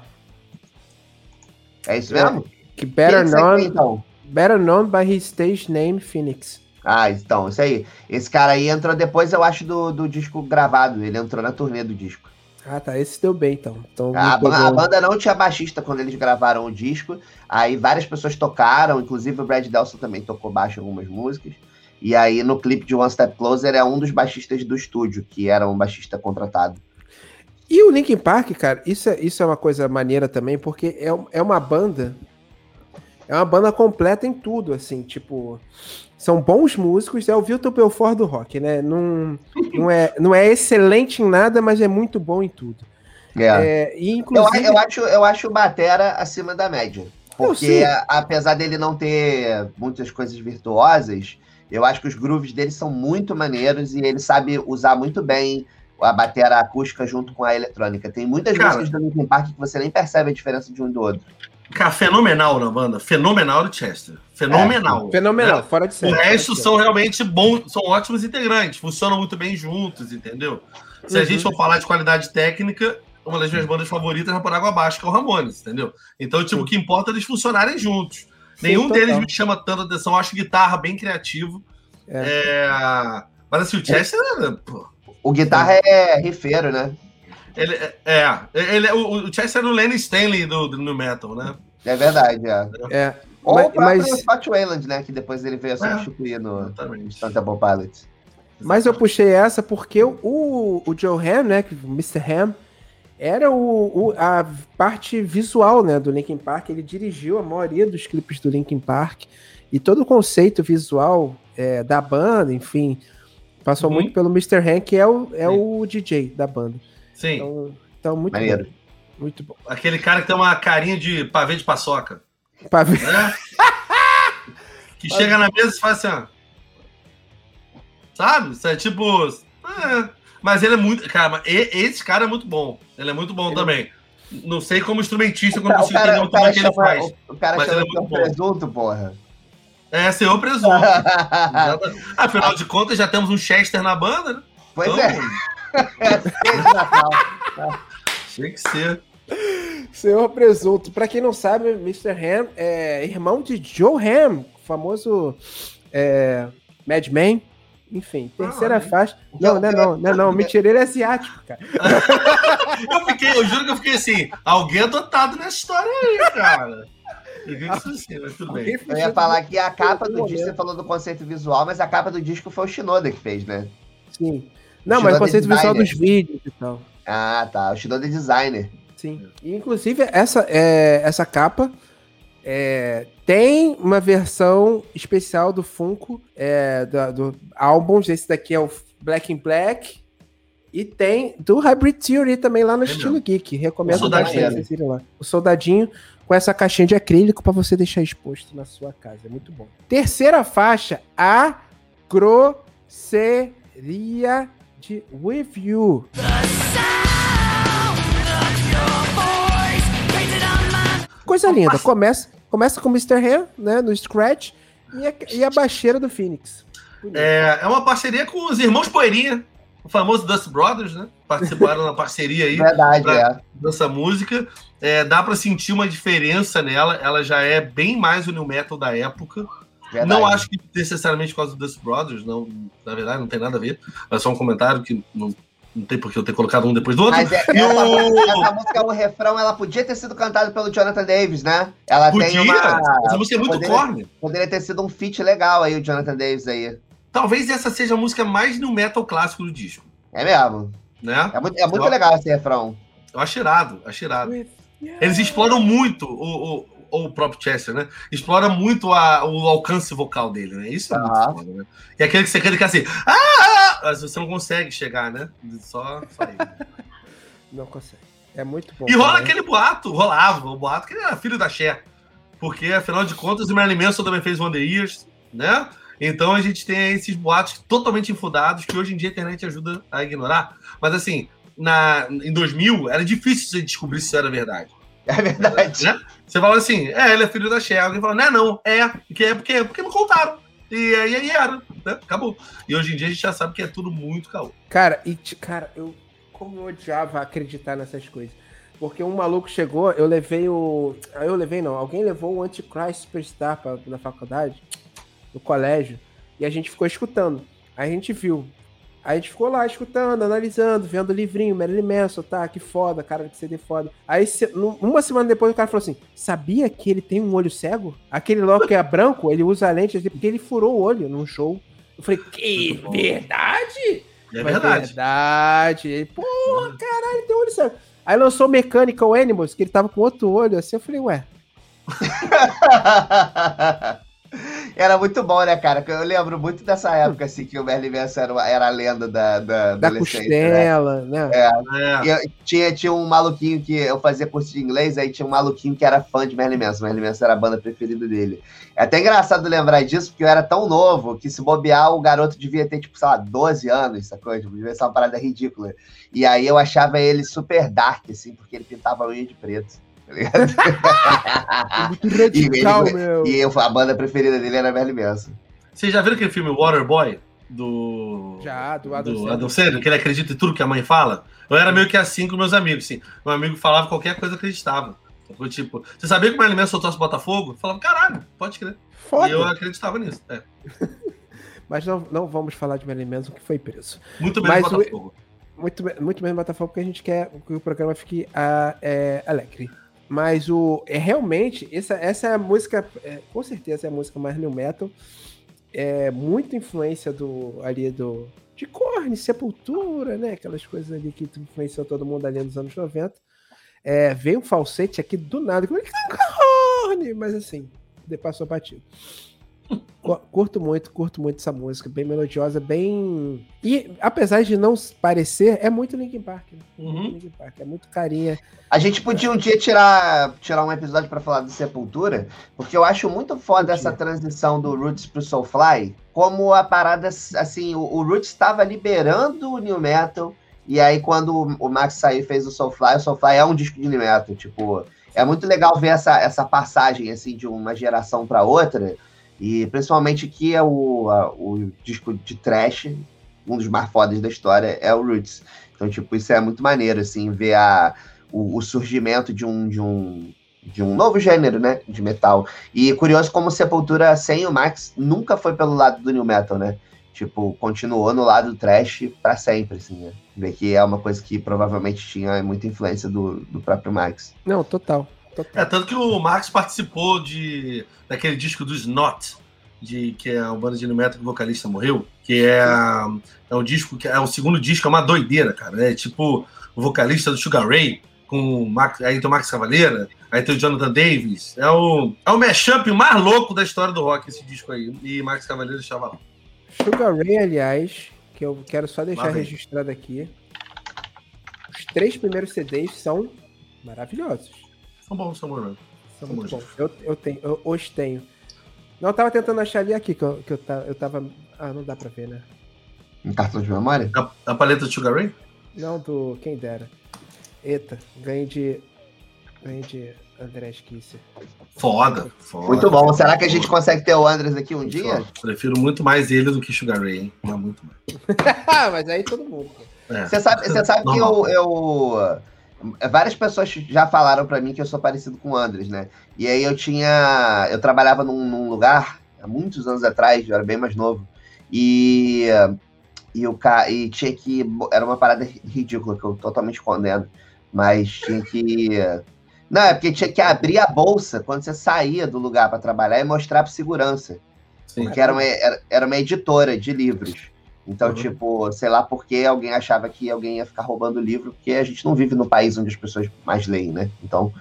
É isso mesmo? Que better known, então? Better known by his stage name Phoenix. Ah, então, isso aí. Esse cara aí entrou depois, eu acho, do, do disco gravado. Ele entrou na turnê do disco. Ah, tá. Esse deu bem, então. então a, a, banda não tinha baixista quando eles gravaram o disco. Aí várias pessoas tocaram, inclusive o Brad Delson também tocou baixo em algumas músicas. E aí no clipe de One Step Closer é um dos baixistas do estúdio, que era um baixista contratado. E o Linkin Park, cara, isso é, isso é uma coisa maneira também, porque é, é uma banda. É uma banda completa em tudo, assim, tipo. São bons músicos, é o Vilton Belfort do rock, né? Não, não, é, não é excelente em nada, mas é muito bom em tudo. É. é e inclusive... eu, eu, acho, eu acho o Batera acima da média. Porque, apesar dele não ter muitas coisas virtuosas, eu acho que os grooves dele são muito maneiros e ele sabe usar muito bem a bateria acústica junto com a eletrônica. Tem muitas Cara, músicas do Linkin Park que você nem percebe a diferença de um do outro. Cara, fenomenal na banda. Fenomenal de Chester. Fenomenal. É, fenomenal, né? fora de série. O resto são realmente bons, são ótimos integrantes, funcionam muito bem juntos, entendeu? Se uhum. a gente for falar de qualidade técnica, uma das minhas bandas favoritas é por água abaixo, que é o Ramones, entendeu? Então, tipo, o que importa é eles funcionarem juntos. Sim, Nenhum total. deles me chama tanta atenção. Eu acho guitarra bem criativo. É. É... Mas assim, o Chester, é. pô, o guitarra é rifeiro, né? Ele é, ele, o, o Chester era o Lenny Stanley do, do, metal, né? É verdade, é. é. Ou mas, o mas... Scott Wayland, né? Que depois ele veio a é. substituir é, no Santa Pilots. Mas eu puxei essa porque o, o Joe Ham, né? O Mr. Ham, era o, o, a parte visual né, do Linkin Park. Ele dirigiu a maioria dos clipes do Linkin Park. E todo o conceito visual é, da banda, enfim, Passou uhum. muito pelo Mr. Hank, que é o, é o DJ da banda. Sim. Então, então muito Maneiro. bom. Muito bom. Aquele cara que tem uma carinha de pavê de paçoca. Pavê. É? que chega na mesa e faz assim, ó. Sabe? Isso é tipo. É. Mas ele é muito. Cara, esse cara é muito bom. Ele é muito bom ele... também. Não sei como instrumentista, quando consigo entender muito bem o que ele faz. O, cara mas chama ele é muito bom. presunto, porra. É, senhor presunto. Afinal de contas, já temos um Chester na banda, né? Pois então, é. Tinha que ser. Senhor Presunto. Pra quem não sabe, Mr. Ham é irmão de Joe Ham, famoso é, Madman. Enfim, terceira ah, faixa. Não, não, não, não, não, mentira, ele é asiático, cara. eu fiquei, eu juro que eu fiquei assim, alguém adotado nessa história aí, cara. Eu ia falar que a capa do disco, você falou do conceito visual, mas a capa do disco foi o Shinoda que fez, né? Sim. Não, mas o conceito visual dos vídeos e tal. Ah, tá. O Shinoda é designer. Sim. E, inclusive, essa, é, essa capa é, tem uma versão especial do Funko é, do, do álbum. Esse daqui é o Black in Black. E tem do Hybrid Theory também lá no é estilo geek. Recomendo bastante vocês irem lá. O soldadinho com essa caixinha de acrílico para você deixar exposto na sua casa. É muito bom. Terceira faixa, a grosseria With You. Coisa linda. Começa, começa com o Mr. Ham, né, no Scratch, e a, e a baixeira do Phoenix. É, é uma parceria com os irmãos Poeirinha, o famoso Dust Brothers, né? Participaram na parceria aí. Verdade, é. Dessa música. É, dá para sentir uma diferença nela. Ela já é bem mais o new metal da época. Verdade. Não acho que necessariamente por causa do Dust Brothers, não, na verdade, não tem nada a ver. É só um comentário que não, não tem por que eu ter colocado um depois do outro. Mas é, essa, essa, música, o refrão, ela podia ter sido cantada pelo Jonathan Davis, né? Ela podia? tem uma. Essa música é muito poderia, corne. Poderia ter sido um feat legal aí, o Jonathan Davis aí. Talvez essa seja a música mais no metal clássico do disco. É mesmo. Né? É muito, é muito eu, legal esse refrão. Eu acho irado, acho irado. Eles exploram muito o, o, o próprio Chester, né? Explora muito a, o alcance vocal dele, né? Isso é muito foda, né? E aquele que você quer assim, ah! Mas você não consegue chegar, né? Só, só Não consegue. É muito bom. E rola aquele boato, rolava, o boato que ele era filho da Cher. Porque, afinal de contas, o Marilyn Manson também fez One Years, né? Então a gente tem esses boatos totalmente infundados que hoje em dia a internet ajuda a ignorar. Mas assim, na, em 2000 era difícil você descobrir se isso era verdade. É verdade. Né? Você fala assim, é, ele é filho da Cher. Alguém fala, não é não, é, porque é porque, porque não contaram. E aí, aí era, né? Acabou. E hoje em dia a gente já sabe que é tudo muito caô. Cara, e cara, eu como eu odiava acreditar nessas coisas. Porque um maluco chegou, eu levei o. Eu levei não, alguém levou o Antichrist Superstar pra, na faculdade no colégio, e a gente ficou escutando. Aí a gente viu. Aí a gente ficou lá escutando, analisando, vendo o livrinho, Marilyn Manson, tá, que foda, cara de CD foda. Aí uma semana depois o cara falou assim: sabia que ele tem um olho cego? Aquele logo que é branco, ele usa a lente porque ele furou o olho num show. Eu falei, que verdade? É verdade. Verdade. Ele, porra, caralho, tem um olho cego. Aí lançou Mechanical Animals, que ele tava com outro olho, assim, eu falei, ué. Era muito bom, né, cara? Eu lembro muito dessa época, assim, que o Merlin Manson era, era a lenda da, da, da né? costela, né? né? É. é. tinha, tinha um maluquinho que eu fazia curso de inglês, aí tinha um maluquinho que era fã de Merlin Manson. Merlin Manson era a banda preferida dele. É até engraçado lembrar disso, porque eu era tão novo que se bobear, o garoto devia ter, tipo, sei lá, 12 anos, essa coisa. Devia ser uma parada ridícula. E aí eu achava ele super dark, assim, porque ele pintava a unha de preto tá ligado? Muito radical, e ele, meu. E eu, a banda preferida dele era Merlin Manson. Vocês já viram aquele filme Waterboy? Do. Já, do Adam, do Adam Sandler, que ele acredita em tudo que a mãe fala? Eu era meio que assim com meus amigos, assim. Meu amigo falava qualquer coisa acreditava. Foi tipo, você sabia que o Merlin Manson soltou esse Botafogo? Eu falava, caralho, pode crer. Foda. E eu acreditava nisso. É. Mas não, não vamos falar de Merlin Manson que foi preso. Muito bem Botafogo. O, muito, muito bem Botafogo, porque a gente quer que o programa fique uh, é, alegre. Mas o é realmente essa, essa é a música, é, com certeza é a música mais new metal. É muito influência do ali do de Korn, Sepultura, né? Aquelas coisas ali que influenciou todo mundo ali nos anos 90. É, veio um falsete aqui do nada, como é que tá Korn? Mas assim, passou batido. Curto muito, curto muito essa música, bem melodiosa, bem. E apesar de não parecer, é muito Linkin Park. Né? Uhum. Linkin Park é muito carinha. A gente podia um dia tirar, tirar um episódio para falar do Sepultura, porque eu acho muito foda essa transição do Roots pro Soulfly, como a parada, assim, o, o Roots estava liberando o New Metal, e aí quando o Max saiu e fez o Soulfly, o Soulfly é um disco de New Metal, tipo, é muito legal ver essa, essa passagem, assim, de uma geração para outra, e principalmente que é o, a, o disco de trash, um dos mais fodas da história, é o Roots. Então, tipo, isso é muito maneiro, assim, ver a, o, o surgimento de um, de um de um novo gênero, né, de metal. E curioso como Sepultura sem o Max nunca foi pelo lado do new metal, né? Tipo, continuou no lado do trash para sempre, assim, né? Ver que é uma coisa que provavelmente tinha muita influência do, do próprio Max. Não, total. É, tanto que o Max participou de daquele disco do Snot, de, que é uma banda de metal que o vocalista morreu, que é, é um disco que é o segundo disco, é uma doideira, cara. É tipo o vocalista do Sugar Ray, com o Max, aí tem o Max Cavaleira, aí tem o Jonathan Davis. É o, é o mashup mais louco da história do rock, esse disco aí. E Max Cavaleira estava lá. Sugar Ray, aliás, que eu quero só deixar registrado aqui. Os três primeiros CDs são maravilhosos. São bons, são bons. São, muito bons. Eu, eu tenho, eu hoje tenho. Não, eu tava tentando achar ali aqui, que eu, que eu, eu tava. Ah, não dá pra ver, né? Um cartão de memória? A, a paleta do Sugar Ray? Não, do. Quem dera. Eita, ganhei de. Grande André Kisser. Foda, foda. Muito bom. Será que a gente consegue ter o Andres aqui um dia? Prefiro muito mais ele do que Sugar Ray, hein? Não, muito mais. Mas aí todo mundo. É. Você sabe, você sabe que eu, eu, Várias pessoas já falaram para mim que eu sou parecido com o Andres, né? E aí eu tinha. Eu trabalhava num, num lugar, há muitos anos atrás, eu era bem mais novo. E. E, o, e tinha que. Era uma parada ridícula que eu totalmente condeno. Mas tinha que não, é porque tinha que abrir a bolsa quando você saía do lugar para trabalhar e mostrar para segurança. Sim. Porque era uma, era, uma editora de livros. Então, uhum. tipo, sei lá por que alguém achava que alguém ia ficar roubando livro, porque a gente não vive no país onde as pessoas mais leem, né? Então,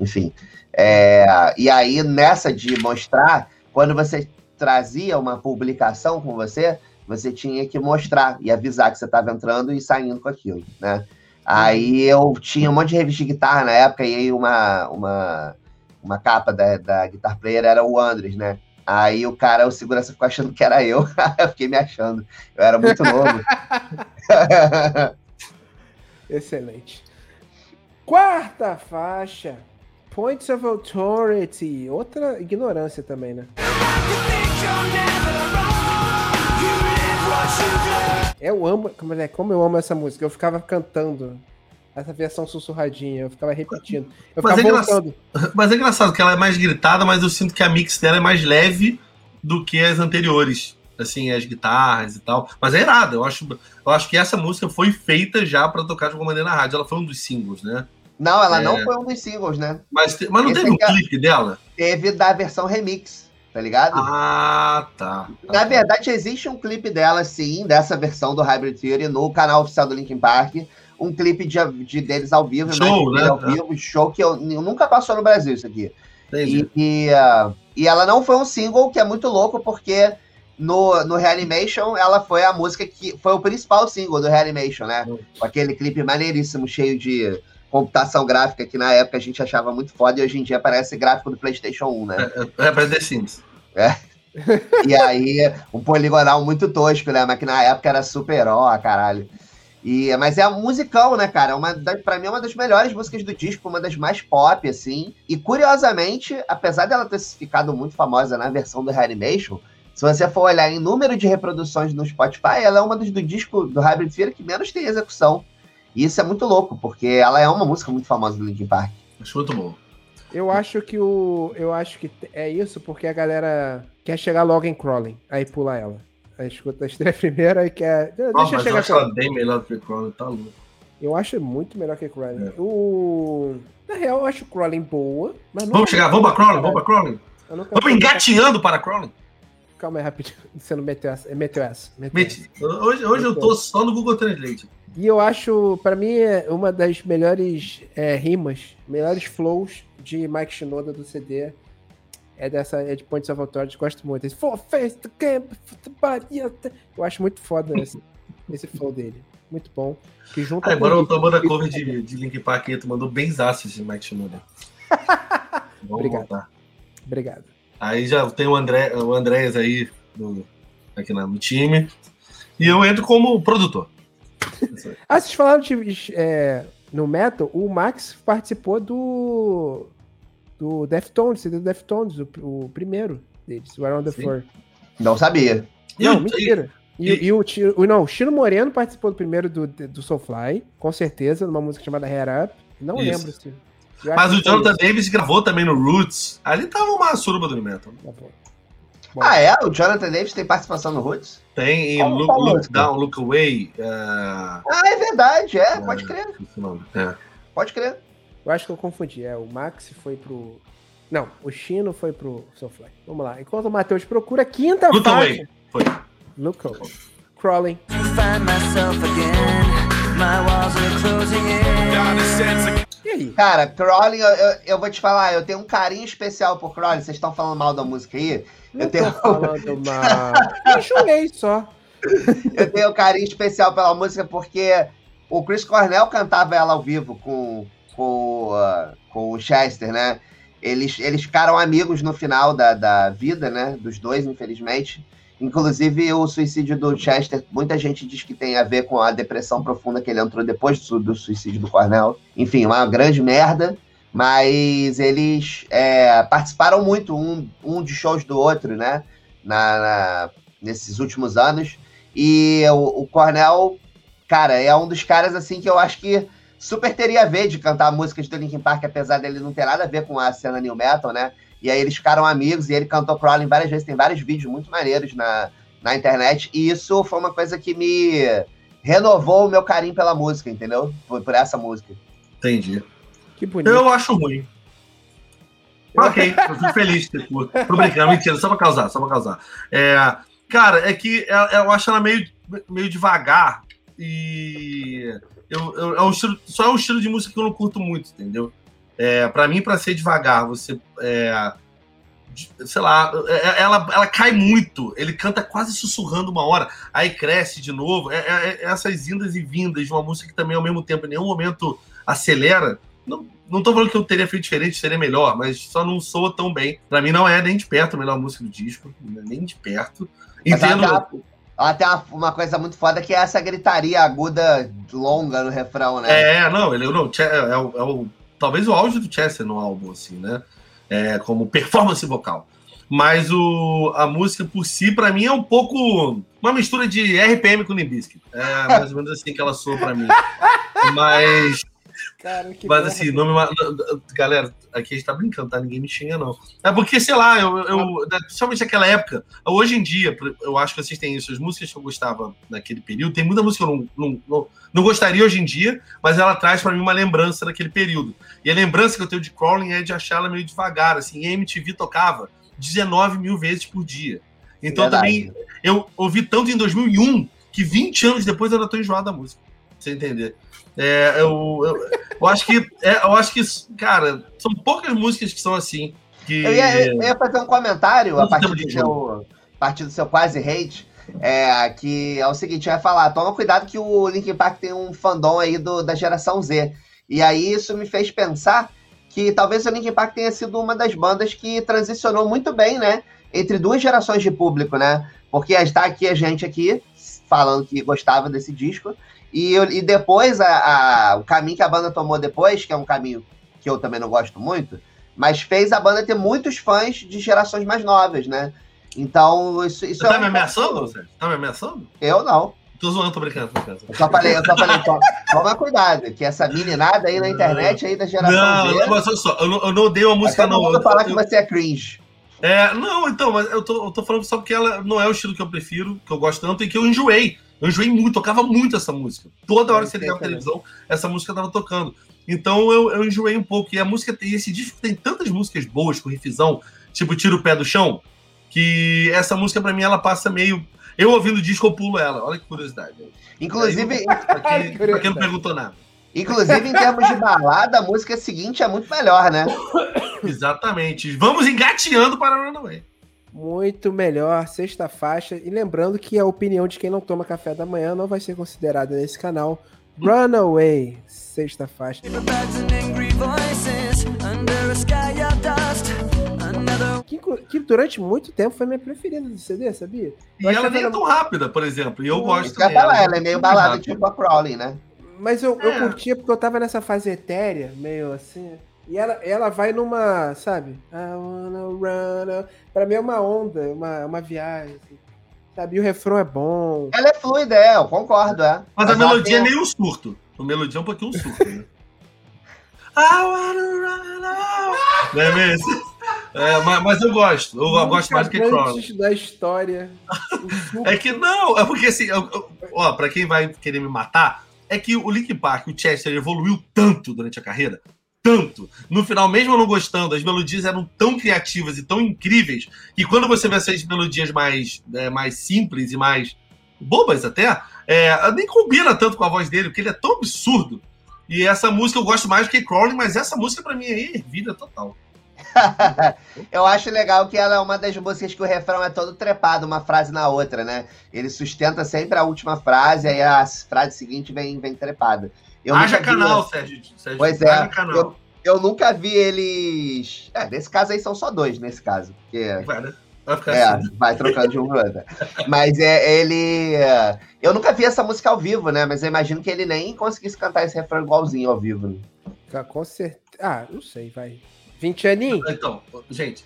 enfim. É, e aí, nessa de mostrar, quando você trazia uma publicação com você, você tinha que mostrar e avisar que você estava entrando e saindo com aquilo, né? Aí eu tinha um monte de revista de guitarra na época, e aí uma, uma, uma capa da, da Guitar Player era o Andres, né? Aí o cara, o segurança ficou achando que era eu. eu fiquei me achando. Eu era muito novo. Excelente. Quarta faixa. Points of Authority. Outra ignorância também, né? Eu amo, como, é, como eu amo essa música. Eu ficava cantando essa versão sussurradinha, eu ficava repetindo. Eu mas, ficava é voltando. mas é engraçado que ela é mais gritada, mas eu sinto que a mix dela é mais leve do que as anteriores. Assim, as guitarras e tal. Mas é irada. Eu acho, eu acho que essa música foi feita já para tocar de alguma maneira na rádio. Ela foi um dos singles, né? Não, ela é... não foi um dos singles, né? Mas, mas não Esse teve um clipe dela? Teve da versão remix tá ligado? Ah, tá. Na verdade, existe um clipe dela, sim, dessa versão do Hybrid Theory no canal oficial do Linkin Park. Um clipe de, de deles ao vivo, show, né? Ao vivo, show que eu, eu, nunca passou no Brasil isso aqui. E, e, uh, e, ela não foi um single, que é muito louco, porque no, no Reanimation ela foi a música que foi o principal single do Reanimation, né? Hum. Com aquele clipe maneiríssimo, cheio de computação gráfica que na época a gente achava muito foda e hoje em dia parece gráfico do PlayStation 1, né? É, é, é The Sims. É. e aí, um poligonal muito tosco, né? Mas que na época era super ó, caralho. E, mas é um musicão, né, cara? Uma da, pra mim é uma das melhores músicas do disco, uma das mais pop, assim. E curiosamente, apesar dela ter ficado muito famosa na versão do Reanimation, se você for olhar em número de reproduções no Spotify, ela é uma das do disco do Hybrid Theory que menos tem execução. E isso é muito louco, porque ela é uma música muito famosa do Linkin Park. Acho muito bom. Eu acho que o. Eu acho que é isso porque a galera quer chegar logo em Crawling. Aí pula ela. Aí escuta a estreia primeiro e quer. Deixa eu chegar eu acho ela bem melhor do que Crawling, tá louco. Eu acho muito melhor que Crawling. É. O... Na real, eu acho Crawling boa. Mas vamos chegar, vamos pra Crawling, vamos pra Crawling. Vamos engatinhando para Crawling. Calma aí, rapidinho. Você não meteu essa. Meteu essa. Meteu Meti. essa. Hoje, hoje eu tô só no Google Translate. E eu acho, para mim, é uma das melhores é, rimas, melhores flows de Mike Shinoda do CD. É dessa, é de Points of Authority, gosto muito. Esse For Face the Camp, Eu acho muito foda esse, esse flow dele. Muito bom. Que junta ah, agora eu tô mandando a cover de, de Link Park tu mandou bem de Mike Shinoda. Obrigado. Voltar. Obrigado. Aí já tem o, André, o Andrés aí no, aqui no time. E eu entro como produtor. ah, vocês falaram de, é, no Metal, o Max participou do do Deftones, do Deftones, o, o primeiro deles, o Around the Sim. Floor. Não sabia. Não, mentira. E, e, e o, o, não, o Chino Moreno participou do primeiro do, do Soulfly, com certeza, numa música chamada Hair Up. Não Isso. lembro se. Mas o Jonathan Davis gravou também no Roots. Ali tava uma suruba do metal. Tá bom. Bom. Ah, é? O Jonathan Davis tem participação no Roots? Tem em Look, look Down, Look Away. Uh... Ah, é verdade, é, uh, pode crer. É. Pode crer. Eu acho que eu confundi. É, o Max foi pro. Não, o Chino foi pro Soulfly. Vamos lá. Enquanto o Matheus procura a quinta Look faixa. Away. Foi. Away. Crawling. Find myself again. My walls are closing in. E aí? Cara, Crawling, eu, eu, eu, vou te falar, eu tenho um carinho especial por Crawling. Vocês estão falando mal da música aí? Não eu tenho. falando mal. eu chorei só. eu tenho um carinho especial pela música porque o Chris Cornell cantava ela ao vivo com, com, uh, com o Chester, né? Eles, eles ficaram amigos no final da, da vida, né? Dos dois, infelizmente. Inclusive, o suicídio do Chester, muita gente diz que tem a ver com a depressão profunda que ele entrou depois do, suicídio do Cornell. Enfim, uma grande merda. mas eles é, participaram muito um, um de shows do outro, né? Na, na nesses últimos anos. E o, o Cornell, cara, é um dos caras assim que eu acho que super teria a ver de cantar músicas do Linkin Park, apesar dele não ter nada a ver com a cena new metal, né? E aí eles ficaram amigos e ele cantou Crawling várias vezes, tem vários vídeos muito maneiros na, na internet. E isso foi uma coisa que me renovou o meu carinho pela música, entendeu? Por, por essa música. Entendi. Que bonito. Eu acho ruim. Ok, eu fico feliz. Tipo, tô brincando, mentira, só pra causar, só pra causar. É, cara, é que é, eu acho ela meio, meio devagar e eu, eu, é um estilo, só é um estilo de música que eu não curto muito, entendeu? É, para mim, para ser devagar, você. É, sei lá, é, é, ela, ela cai muito. Ele canta quase sussurrando uma hora, aí cresce de novo. É, é, essas indas e vindas de uma música que também, ao mesmo tempo, em nenhum momento acelera. Não, não tô falando que eu teria feito diferente, seria melhor, mas só não soa tão bem. Para mim, não é nem de perto a melhor música do disco, nem de perto. Entendo. Ela tem uma, uma, coisa muito foda que é essa gritaria aguda longa no refrão, né? É, não, ele não, é, é, o, é o, talvez o auge do Chester no álbum, assim, né? É, como performance vocal. Mas o, a música por si, para mim, é um pouco uma mistura de RPM com Nimbisky. É mais ou menos assim que ela soa para mim. Mas Cara, Mas assim, nome. Galera, aqui a gente tá brincando, tá? Ninguém me xinga, não. É porque, sei lá, eu, eu, principalmente naquela época, hoje em dia, eu acho que vocês têm isso. As músicas que eu gostava naquele período, tem muita música que eu não, não, não, não gostaria hoje em dia, mas ela traz para mim uma lembrança daquele período. E a lembrança que eu tenho de Crawling é de achar ela meio devagar, assim. E a MTV tocava 19 mil vezes por dia. Então Verdade. também, eu ouvi tanto em 2001 que 20 anos depois eu ainda tô enjoado da música. Você entender. É, eu, eu, eu, acho que, é, eu acho que, cara, são poucas músicas que são assim. Que... Eu, ia, eu ia fazer um comentário a partir do, seu, a partir do seu quase hate. É, que é o seguinte, vai falar, toma cuidado que o Linkin Park tem um fandom aí do, da geração Z. E aí isso me fez pensar que talvez o Linkin Park tenha sido uma das bandas que transicionou muito bem, né? Entre duas gerações de público, né? Porque está aqui a gente aqui falando que gostava desse disco, e, e depois, a, a, o caminho que a banda tomou depois, que é um caminho que eu também não gosto muito, mas fez a banda ter muitos fãs de gerações mais novas, né? Então, isso, isso Você é tá me ameaçando, Sérgio? Tá me ameaçando? Eu não. Tô zoando, tô brincando, tô brincando. Eu só falei, eu só falei, toma, toma cuidado, que essa meninada aí na internet aí da geração Não, mas olha só, eu não, eu não odeio a música, não. Eu falar eu, que você é cringe. É, não, então, mas eu tô, eu tô falando só porque ela não é o estilo que eu prefiro, que eu gosto tanto, e que eu enjoei. Eu enjoei muito, tocava muito essa música. Toda hora que você ligava a televisão, essa música tava tocando. Então eu, eu enjoei um pouco. E a música, e esse disco tem tantas músicas boas com riffzão, tipo Tira o Pé do Chão, que essa música para mim ela passa meio. Eu ouvindo o disco, eu pulo ela. Olha que curiosidade. Inclusive. quem, pra quem não perguntou nada. Inclusive, em termos de balada, a música seguinte é muito melhor, né? Exatamente. Vamos engateando para Runaway. Muito melhor, sexta faixa. E lembrando que a opinião de quem não toma café da manhã não vai ser considerada nesse canal. Runaway, sexta faixa. Que, que, durante muito tempo foi minha preferida do CD, sabia? E ela nem é tão rápida, por exemplo. E eu gosto dela. Ela é meio balada, tipo a Crowley, né? Mas eu, é. eu curtia porque eu tava nessa fase etérea, meio assim. E ela, ela vai numa, sabe? I wanna run. Pra mim é uma onda, uma, uma viagem. Assim. Sabe? E o refrão é bom. Ela é fluida, é, eu concordo, é. Mas, Mas a melodia tem... é meio um surto. A melodia é um pouquinho um surto, né? I wanna run out. Não é mesmo? É, mas, mas, eu gosto. Eu, eu gosto mais do que Crawl. da história. é que não, é porque assim, eu, eu, ó, pra quem vai querer me matar, é que o Link Park, o Chester, evoluiu tanto durante a carreira tanto. No final, mesmo não gostando, as melodias eram tão criativas e tão incríveis que quando você vê essas melodias mais, é, mais simples e mais bobas até, é, nem combina tanto com a voz dele, porque ele é tão absurdo. E essa música eu gosto mais do que Crawling, mas essa música para mim é ervilha total. eu acho legal que ela é uma das músicas que o refrão é todo trepado, uma frase na outra, né? Ele sustenta sempre a última frase, aí a frase seguinte vem, vem trepada. Eu Haja canal, vi... Sérgio, Sérgio. Pois é. Eu, eu, nunca vi eles. É, nesse caso aí são só dois, nesse caso. Porque... Vai, né? Vai ficar é, assim. vai trocando de um pro outro. Mas é, ele. Eu nunca vi essa música ao vivo, né? Mas eu imagino que ele nem conseguisse cantar esse refrão igualzinho ao vivo. Né? Com certeza. Ah, não sei, vai. 20 aninhos? Então, gente,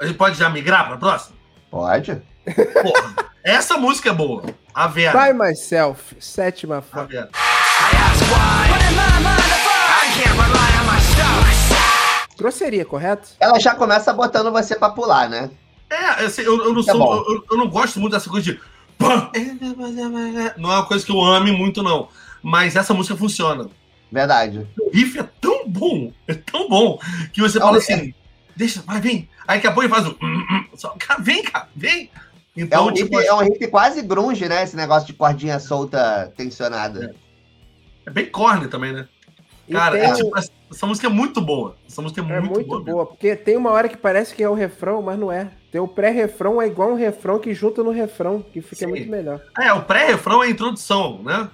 a gente pode já migrar pra próxima? Pode. Porra, essa música é boa. A Vera. By Myself, sétima A fase. Vera. Grosseria, correto? Ela já começa botando você pra pular, né? É, assim, eu, eu não é sou. bom. eu, eu não gosto muito dessa coisa de. Não é uma coisa que eu ame muito, não. Mas essa música funciona. Verdade. O riff é tão bom, é tão bom, que você fala é- assim, deixa, vai, vem. Aí daqui a pouco ele faz o. hum, hum, cara, vem, cara, vem. É Então, um, riff, tipo, é um riff quase grunge, né? Esse negócio de cordinha solta tensionada. é bem corny também, né? E Cara, tem é, tipo, essa, música é muito boa. Essa música é É muito, muito, boa. boa, porque tem uma hora que parece que é o refrão, mas não é. Tem o pré-refrão, é igual um refrão que junta no refrão, que fica Sim. muito melhor. É, o pré-refrão é a introdução, né?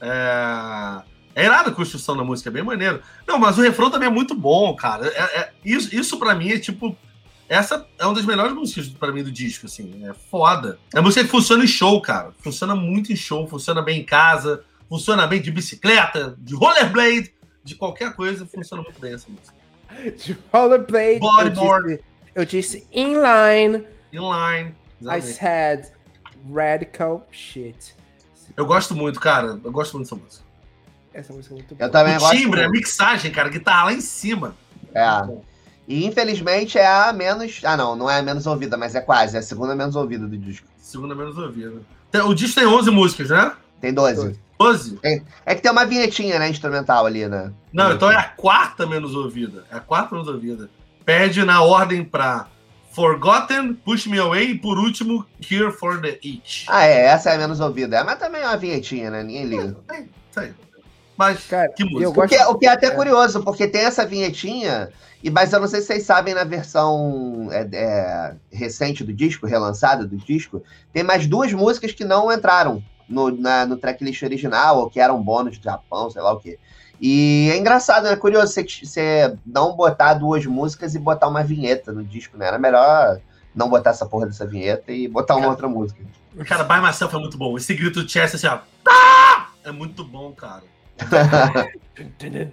É... é irada a construção da música, é bem maneiro. Não, mas o refrão também é muito bom, cara. É, é- isso, isso pra mim é tipo. Essa é uma das melhores músicas pra mim do disco, assim. É foda. É música que funciona em show, cara. Funciona muito em show, funciona bem em casa, funciona bem de bicicleta, de rollerblade, de qualquer coisa, funciona muito bem essa música. De rollerblade, eu Bodyboard. disse, eu disse inline, Inline. I exatamente. said radical shit. Eu gosto muito, cara. Eu gosto muito dessa música. Essa música é muito Eu boa. também o gosto. timbre, a mixagem, cara, guitarra lá em cima. É. E infelizmente é a menos. Ah, não, não é a menos ouvida, mas é quase. É a segunda menos ouvida do disco. Segunda menos ouvida. O disco tem 11 músicas, né? Tem 12. 12? É que tem uma vinhetinha, né? Instrumental ali, né? Não, então é a quarta menos ouvida. É a quarta menos ouvida. Pede na ordem pra Forgotten, Push Me Away e, por último, Cure for the Itch. Ah, é, essa é a menos ouvida. É, mas também é uma vinhetinha, né? Ninguém liga. Isso aí. Mas, Cara, que música. eu O gosto que, é- o que é até É. curioso, porque tem essa vinhetinha, e, mas eu não sei se vocês sabem na versão é, é, recente do disco, relançada do disco, tem mais duas músicas que não entraram no, na, no tracklist original, ou que eram bônus do Japão, sei lá o quê. E é engraçado, é curioso você, você não botar duas músicas e botar uma vinheta no disco, né? Era melhor não botar essa porra dessa vinheta e botar uma outra música. Cara, By Myself é muito bom. Esse grito de Chess, assim, ó. É muito bom, cara.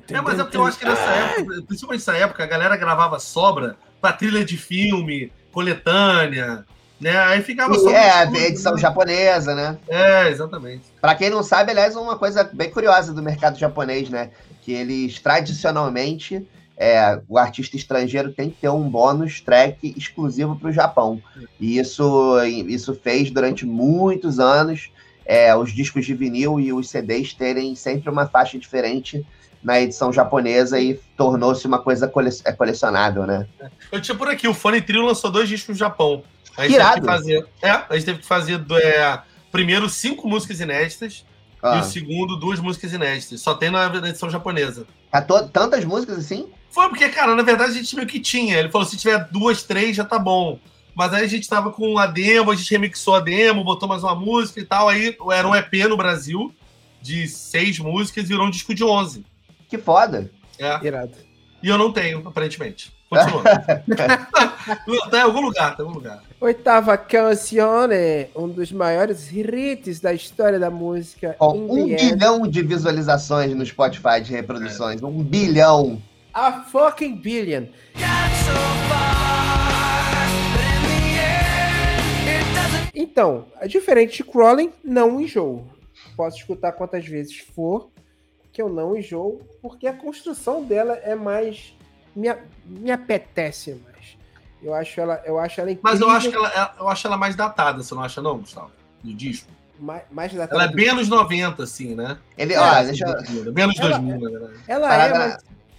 É, mas é porque eu acho que nessa época, principalmente nessa época, a galera gravava sobra pra trilha de filme, coletânea, né? Aí ficava só. E é, a edição né? japonesa, né? É, exatamente. Pra quem não sabe, aliás, uma coisa bem curiosa do mercado japonês, né? Que eles tradicionalmente, é, o artista estrangeiro tem que ter um bônus track exclusivo para o Japão. E isso, isso fez durante muitos anos é, os discos de vinil e os CDs terem sempre uma faixa diferente na edição japonesa e tornou-se uma coisa cole é, colecionável, né? Eu tinha por aqui, o Fone Trio lançou dois discos no Japão. A gente Irado. teve que fazer. É, a gente teve que fazer do, é, primeiro cinco músicas inéditas Ah, e o segundo duas músicas inéditas. Só tem na edição japonesa. to- tantas músicas assim? Foi porque, cara, na verdade a gente meio que tinha. Ele falou: se tiver duas, três, já tá bom. Mas aí a gente tava com a demo, a gente remixou a demo, botou mais uma música e tal. Aí era um EP no Brasil de seis músicas e virou um disco de 11. Que foda. É. Irado. E eu não tenho, aparentemente. Continua. Tá em algum lugar, tá em algum lugar. Oitava canzone, um dos maiores hits da história da música. In um bilhão de visualizações no Spotify de reproduções. Um bilhão. A fucking billion. Então, é diferente de Crawling, não enjoo. Posso escutar quantas vezes for, que eu não enjoo, porque a construção dela é mais. Me, me apetece mais. Eu acho ela, eu acho ela incrível. Mas eu acho, que ela, é- eu acho ela mais datada, você não acha, não, Gustavo? Do disco. mais, mais da Ela é bem anos 90, assim, né? Ele, É, ó, deixa eu... Bem anos Ela- 2000, na verdade. Ela Parada é,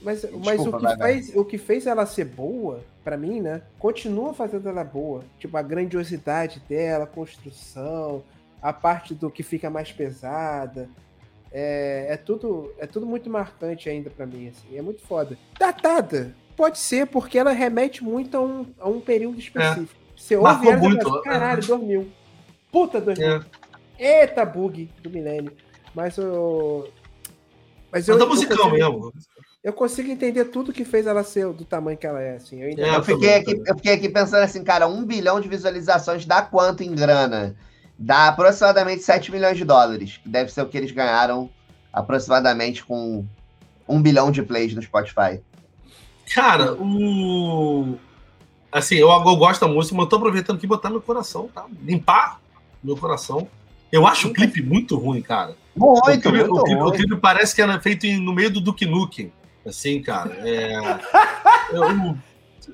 mas, mas, mas Desculpa, o, que vai, vai. fez, o que fez ela ser boa, pra mim, né? Continua fazendo ela boa. Tipo, a grandiosidade dela, a construção, a parte do que fica mais pesada. É, é tudo, é tudo muito marcante ainda pra mim, assim. É muito foda. Datada. Pode ser, porque ela remete muito a um, a um período específico. Você ouve É. Marcou ela e muito. fala, caralho, 2000. Puta 2000. É. Eita, bug do milênio. Mas o. Mas Mas é eu musicão consigo, mesmo. eu consigo entender tudo que fez ela ser do tamanho que ela é, assim. Eu entendo. É, Eu fiquei, aqui, eu fiquei aqui pensando assim, cara, um bilhão de visualizações dá quanto em grana? Dá aproximadamente 7 milhões de dólares, que deve ser o que eles ganharam aproximadamente com um bilhão de plays no Spotify? Cara, o. Assim, eu, eu gosto da música, mas eu tô aproveitando aqui botar meu coração, tá? Limpar meu coração. Eu acho o clipe muito ruim, cara. Muito, o clipe, muito o clipe, ruim. o clipe parece que era feito no meio do Duke Nukem. Assim, cara. É... eu,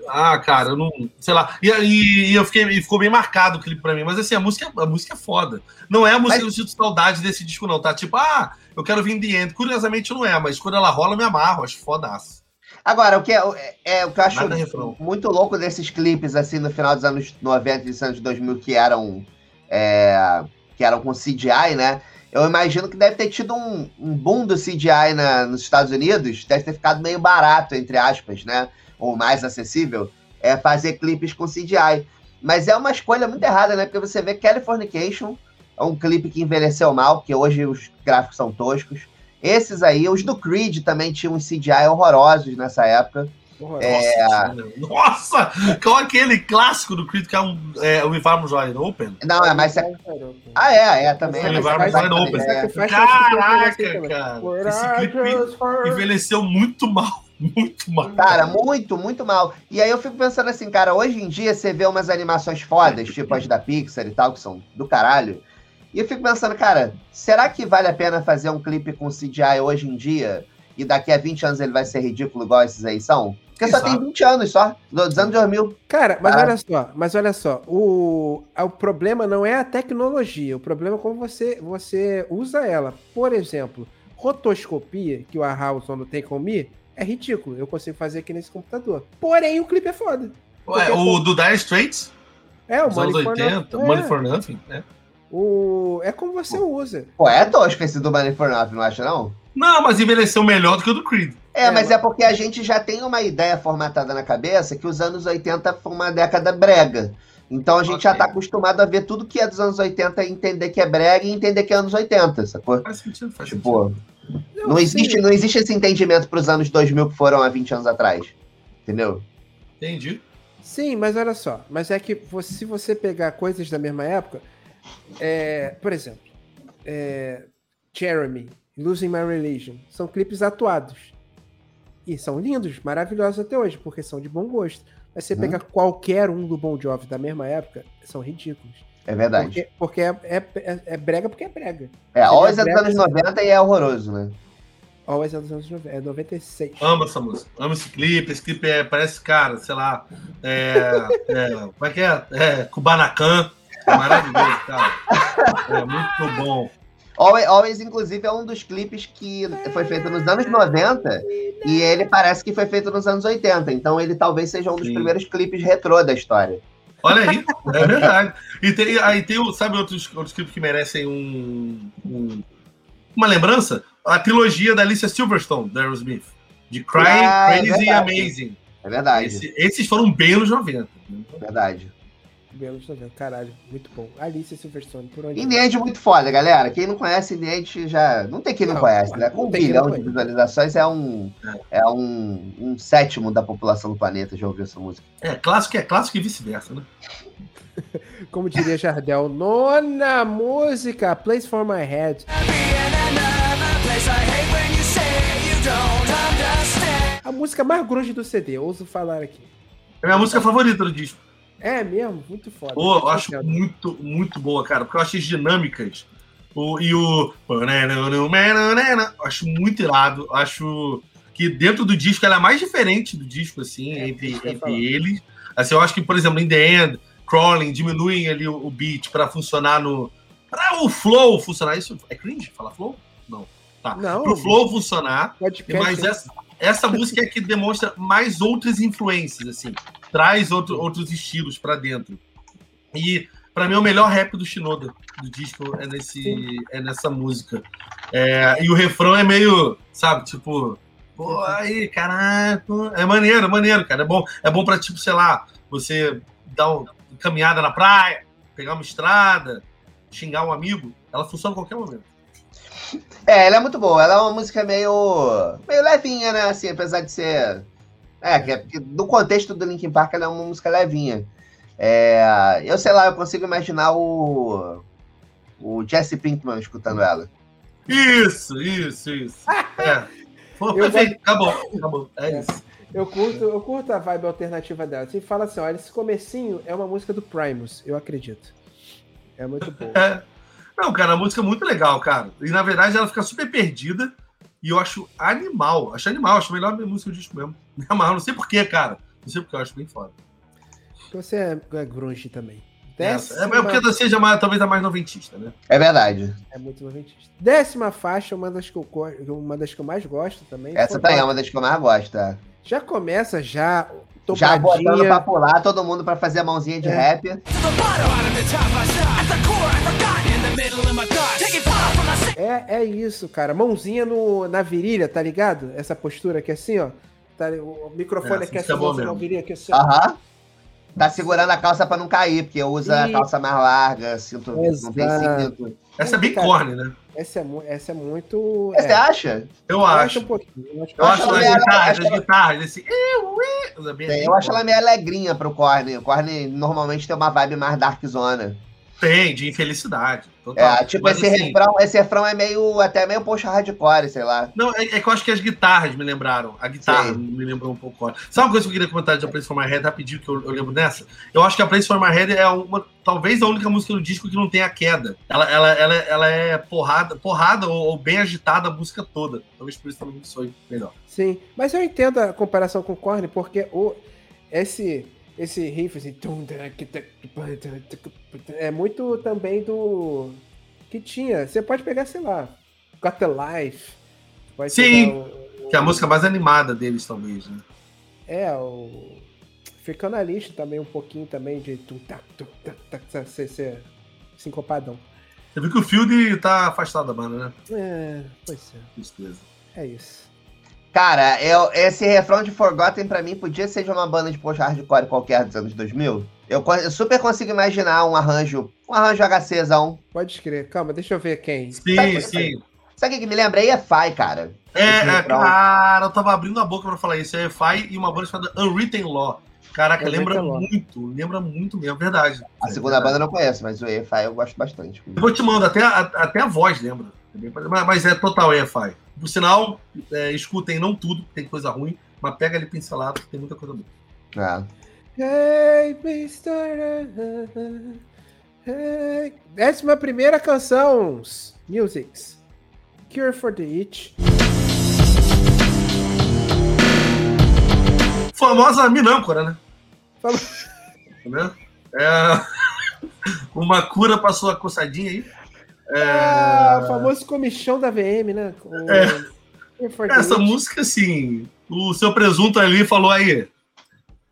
ah, cara, eu não. Sei lá. E, e, e eu fiquei, e ficou bem marcado o clipe pra mim. Mas assim, a música, a música é foda. Não é a música mas... eu sinto saudade desse disco, não. Tá tipo, ah, eu quero vir The End. Curiosamente não é, mas quando ela rola, eu me amarro, acho fodaço. Agora, o que, é, é, o que eu acho muito louco desses clipes, assim, no final dos anos 90 e anos 2000, que eram, é, que eram com CGI, né? Eu imagino que deve ter tido um, um boom do CGI na, nos Estados Unidos, deve ter ficado meio barato, entre aspas, né? Ou mais acessível, é fazer clipes com CGI. Mas é uma escolha muito errada, né? Porque você vê Californication, é um clipe que envelheceu mal, porque hoje os gráficos são toscos. Esses aí, os do Creed também tinham uns CGI horrorosos nessa época. É... Nossa! Qual aquele clássico do Creed que é, um, é o Environment Wide Open? Não, é, mas. É... Ah, é, é também. O Environment Wide Open. É. Caraca, cara. Esse clipe envelheceu muito mal. Muito mal. Cara, muito, muito mal. E aí eu fico pensando assim, cara, hoje em dia você vê umas animações fodas, tipo as da Pixar e tal, que são do caralho. E eu fico pensando, cara, será que vale a pena fazer um clipe com CGI hoje em dia? E daqui a 20 anos ele vai ser ridículo igual esses aí são? Porque Exato. só tem 20 anos só, dos anos 2000. Cara, mas olha só, mas olha só, o, o problema não é a tecnologia, o problema é como você, você usa ela. Por exemplo, rotoscopia, que o Arhauson não tem comigo, é ridículo. Eu consigo fazer aqui nesse computador. Porém, o clipe é foda. Ué, o do Dire Straits? É, o Money anos 80, for Money for Nothing, é. O... É como você usa. Pô, é tosco esse do Money for Nothing, não acha, não? Não, mas envelheceu melhor do que o do Creed. É, é mas é porque a gente já tem uma ideia formatada na cabeça que os anos 80 foi uma década brega. Então a gente okay. já tá acostumado a ver tudo que é dos anos 80 e entender que é brega e entender que é anos 80, sacou? Faz sentido, faz tipo, sentido. Não, não existe, não existe esse entendimento para os anos 2000 que foram há 20 anos atrás. Entendeu? Entendi. Sim, mas olha só. Mas é que você, se você pegar coisas da mesma época, é, por exemplo, é, Jeremy, Losing My Religion, são clipes atuados. E são lindos, maravilhosos até hoje, porque são de bom gosto. Mas você uhum. pega qualquer um do Bon Jovi da mesma época, são ridículos. É verdade. Porque, porque é, é, é, é, brega porque é brega. É, Always é dos anos 90 e é horroroso, né? Always é dos anos 90, é 96. Amo essa música, amo esse clipe. Esse clipe é, parece, cara, sei lá, é, é, como é que é? É Kubanacan. É maravilhoso, cara. É muito bom. Always, Always, inclusive, é um dos clipes que foi feito nos anos 90 e ele parece que foi feito nos anos 80. Então ele talvez seja um dos Sim. primeiros clipes retrô da história. Olha aí, é verdade. E tem, aí tem, sabe, outros, outros clipes que merecem um, um, uma lembrança? A trilogia da Alicia Silverstone, da Aerosmith. De Crying, ah, é Crazy e Amazing. É verdade. Esse, esses foram bem nos 90. Verdade. Belo Caralho, muito bom. Alice Silverstone, por onde? Indie muito foda, galera. Quem não conhece Indie já. Não tem quem não, não conhece, né? Com um bilhão de visualizações é um. É, é um, um, sétimo da população do planeta já ouviu essa música. É, clássico é clássico e vice-versa, né? Como diria Jardel, nona música, Place for My Head. A música mais grunge do CD, ouso falar aqui. É a minha música favorita do disco. É mesmo, muito foda. Pô, eu acho muito, muito boa, cara, porque eu acho as dinâmicas. O, e o. Acho muito irado. Acho que dentro do disco ela é mais diferente do disco, assim, é, entre, entre eles. Assim, eu acho que, por exemplo, em The End, Crawling, diminuem ali o, o beat para funcionar no. Para o flow funcionar. Isso é cringe? Falar flow? Não. Tá. Não, Pro flow funcionar. Mas essa, essa música é que demonstra mais outras influências, assim traz outro, outros estilos para dentro. E para mim o melhor rap do Shinoda do disco é nesse é nessa música. É, e o refrão é meio, sabe, tipo, pô, aí, caralho, é maneiro, é maneiro, cara, é bom, é bom para tipo, sei lá, você dar uma caminhada na praia, pegar uma estrada, xingar um amigo, ela funciona em qualquer momento. É, ela é muito boa. Ela é uma música meio meio levinha, né? Assim, apesar de ser é, que no contexto do Linkin Park ela é uma música levinha. É, eu sei lá, eu consigo imaginar o, o Jesse Pinkman escutando ela. Isso, isso, isso. É, Pô, perfeito, acabou, acabou. É, é, isso. Eu curto, eu curto a vibe alternativa dela. Você fala assim, olha, esse comecinho é uma música do Primus, eu acredito. É muito bom. É. Não, cara, a música é muito legal, cara. E na verdade ela fica super perdida. E eu acho animal. Acho animal, acho a melhor música do disco mesmo. Me amarro, não sei porquê, cara. Não sei porque eu acho bem foda. Você é, é grunge também. Décima... É, é porque você seja mais, talvez a mais noventista, né? É verdade. É muito noventista. Décima faixa, uma das que eu, uma das que eu mais gosto também. Essa também é uma das que eu mais gosto, é. Já começa já. Já botando pra pular, todo mundo pra fazer a mãozinha de é. rap. É, é isso, cara. Mãozinha no, na virilha, tá ligado? Essa postura aqui assim, ó. Tá, o microfone é, aqui assim, é na virilha aqui assim. Aham. Tá segurando a calça pra não cair, porque usa e... a calça mais larga, cinto, Exato. não tem cinto. Essa é bem corne, né? Essa é, essa é muito. Você é. acha? Eu, eu acho. Um pouquinho. Eu acho, eu acho as guitarras, as guitarras, assim. Eu acho ela meio alegrinha pro corne. O corne normalmente tem uma vibe mais dark zona. Tem, de infelicidade. Total. É, tipo, esse, assim, refrão, esse refrão é meio, até meio post hardcore, sei lá. Não, é, é, que eu acho que as guitarras me lembraram. A guitarra Sim. me lembrou um pouco. Sabe uma coisa que eu queria comentar de A Place for My Head rapidinho, que eu, eu, lembro dessa? Eu acho que A Place for My Head é uma, talvez a única música do disco que não tem a queda. Ela, ela, ela, ela é porrada, porrada ou, ou, bem agitada a música toda. Talvez por isso também soe melhor. Sim, mas eu entendo a comparação com o Korn, porque o, esse esse riff assim, é muito também do que tinha. Você pode pegar, sei lá, Got the Life. Sim, o, que é a música mais animada deles, talvez, né? É, o. Fica na lista também um pouquinho também de tá, tá, tá, ser, ser sincopadão. Você viu que o Field tá afastado da banda, né? É, pois é. Tristeza. É isso. Cara, eu, esse refrão de Forgotten pra mim podia ser de uma banda de post-hardcore qualquer dos anos 2000. Eu, eu, super consigo imaginar um arranjo, um arranjo HCzão. Pode escrever. Calma, deixa eu ver quem. Sim, sabe, sim. Sabe o que me lembrei? É Fai, cara. É, é cara, eu tava abrindo a boca pra falar isso. É Fai e uma banda chamada Unwritten Law. Caraca, lembra muito, lembra muito mesmo, verdade. A segunda banda eu não conheço, mas o EFI eu gosto bastante. Eu vou te mandar, até a, até a voz lembra. Mas é total EFI. Por sinal, é, escutem não tudo, tem coisa ruim, mas pega ali pincelado, tem muita coisa boa. É. Hey, Mister. Hey. Décima primeira canção, Musics. Cure for the Itch. Famosa Minâncora, né? Falou. Né? É uma cura pra sua coçadinha aí. É... Ah, o famoso comichão da VM, né? O... É. Essa música, assim, o seu presunto ali falou aí,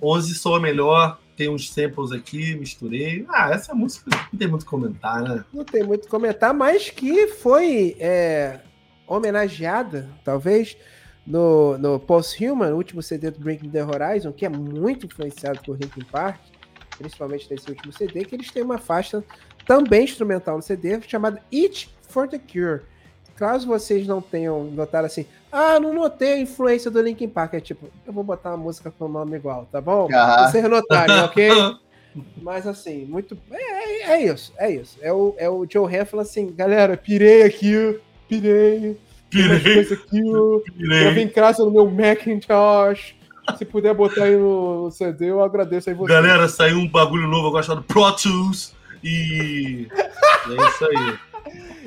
11 soa melhor, tem uns samples aqui, misturei. Ah, essa música não tem muito comentar, né? Não tem muito comentar, mas que foi é, homenageada, talvez, no, no Post-Human, último CD do Breaking the Horizon, que é muito influenciado por Linkin Park, principalmente nesse último CD, que eles têm uma faixa também instrumental no CD, chamada It for the Cure. Caso vocês não tenham notado assim, ah, não notei a influência do Linkin Park, é tipo, eu vou botar uma música com o nome igual, tá bom? Uhum. Vocês notarem, ok? Mas assim, muito. É, é, é, isso, é isso. É o, é o Joe Han falando assim, galera, pirei aqui, pirei. Pirei. Aqui, pirei. Gravei em casa no meu Macintosh. Se puder botar aí no CD, eu agradeço aí você. Galera, saiu um bagulho novo agora chamado Pro Tools. E é isso aí.